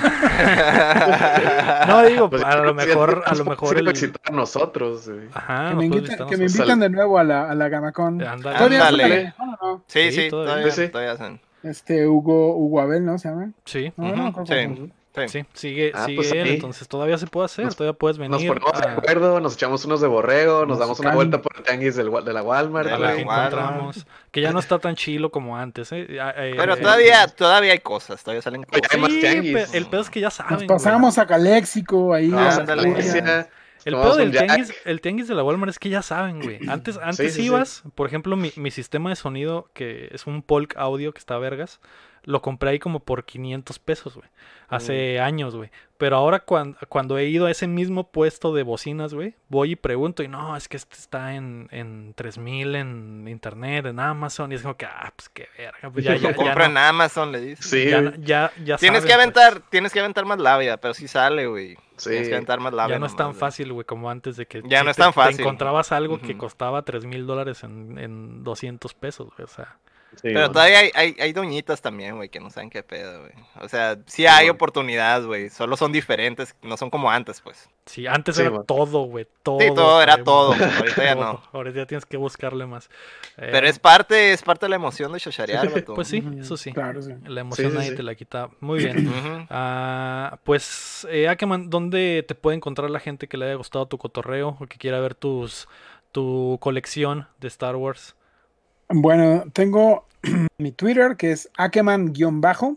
No, digo, Pues, a lo mejor, a lo mejor el... a nosotros. Ajá, que, nos me invitan, visitar que me nosotros. invitan de nuevo a la, a la Gamacon. Ándale. Todavía no, no, Sí, Sí, sí, todavía. todavía, Sí, sí. todavía hacen. Este Hugo, Hugo Abel, ¿no? Se llama. Sí, No, creo que sí. Sí. Sigue, Ah, sigue pues él, entonces todavía se puede hacer, Nos- todavía puedes Nos venir ponemos de a... acuerdo, nos echamos unos de borrego, nos damos una vuelta por el tianguis del, de la Walmart. De a la. Walmart. encontramos. Que ya no está tan chilo como antes, ¿eh? Eh, Pero eh, todavía, todavía hay cosas, todavía salen cosas. hay más Sí, tianguis. el pedo es que ya saben. Nos güey. pasamos a Caléxico, ahí. Vamos a a la El pedo del tianguis, el tianguis de la Walmart es que ya saben, güey. Antes, antes sí, sí. ibas, por ejemplo, mi, mi sistema de sonido, que es un Polk Audio que está vergas, lo compré ahí como por 500 pesos, güey. Hace años, güey. Pero ahora cuando, cuando he ido a ese mismo puesto de bocinas, güey, voy y pregunto y no, es que este está en, en 3000 en internet, en Amazon. Y es como que, ah, pues qué verga. Pues ya, Lo ya, ya, compra en no- Amazon, le dices. Sí, ya, ya, ya Tienes saben, que pues. aventar, tienes que aventar más labia, pero sí sale, güey. Sí. Tienes que aventar más labia. Ya no es tan fácil, güey, como antes de que Ya si no es te- tan te fácil. encontrabas algo que costaba 3 mil dólares en, en 200 pesos, güey. O sea, Sí, Pero todavía hay, hay, hay doñitas también, güey, que no saben qué pedo, güey. O sea, sí hay oportunidades, güey. Solo son diferentes, no son como antes, pues. sí, antes Sí, era todo, güey. Todo. Sí, todo era güey, todo. todo, Ahorita ya no. Ahorita ya tienes que buscarle más. Eh, Pero es parte, es parte de la emoción de chacharear, vato. Pues sí, eso sí. Claro, sí. La emoción Sí, sí, nadie sí. te la quita. Muy bien. Ah, pues, eh, Akeman, ¿dónde te puede encontrar la gente que le haya gustado tu cotorreo o que quiera ver tus tu colección de Star Wars? Bueno, tengo mi Twitter que es Akeman-bajo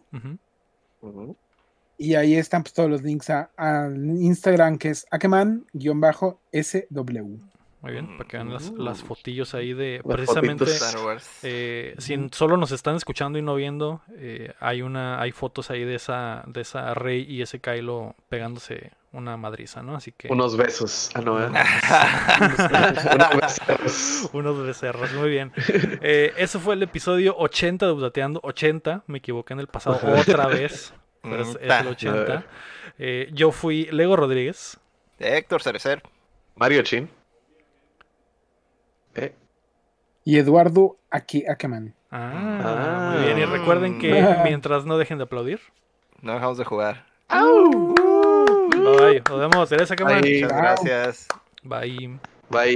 y ahí están pues, todos los links a- al Instagram que es Akeman-SW. Muy bien, para que vean las, Mm. las fotillos ahí de Las precisamente fotitos. Star Wars. eh, si solo nos están escuchando y no viendo, eh, hay una hay fotos ahí de esa de esa Rey y ese Kylo pegándose una madriza, ¿no? Así que Unos besos. Ah, no, ¿eh? Unos besos. unos becerros, muy bien. Eh, eso fue el episodio 80 de Updateando, 80, me equivoqué en el pasado otra vez, pero es, es el 80. Eh, yo fui Lego Rodríguez. Héctor Cerecer. Mario Chin. Eh, Y Eduardo Aki Akeman. Ah, Ah. muy bien. Y recuerden que mientras no dejen de aplaudir. No dejamos de jugar. Bye, bye. Nos vemos. Teresa. Muchas gracias. Bye. bye.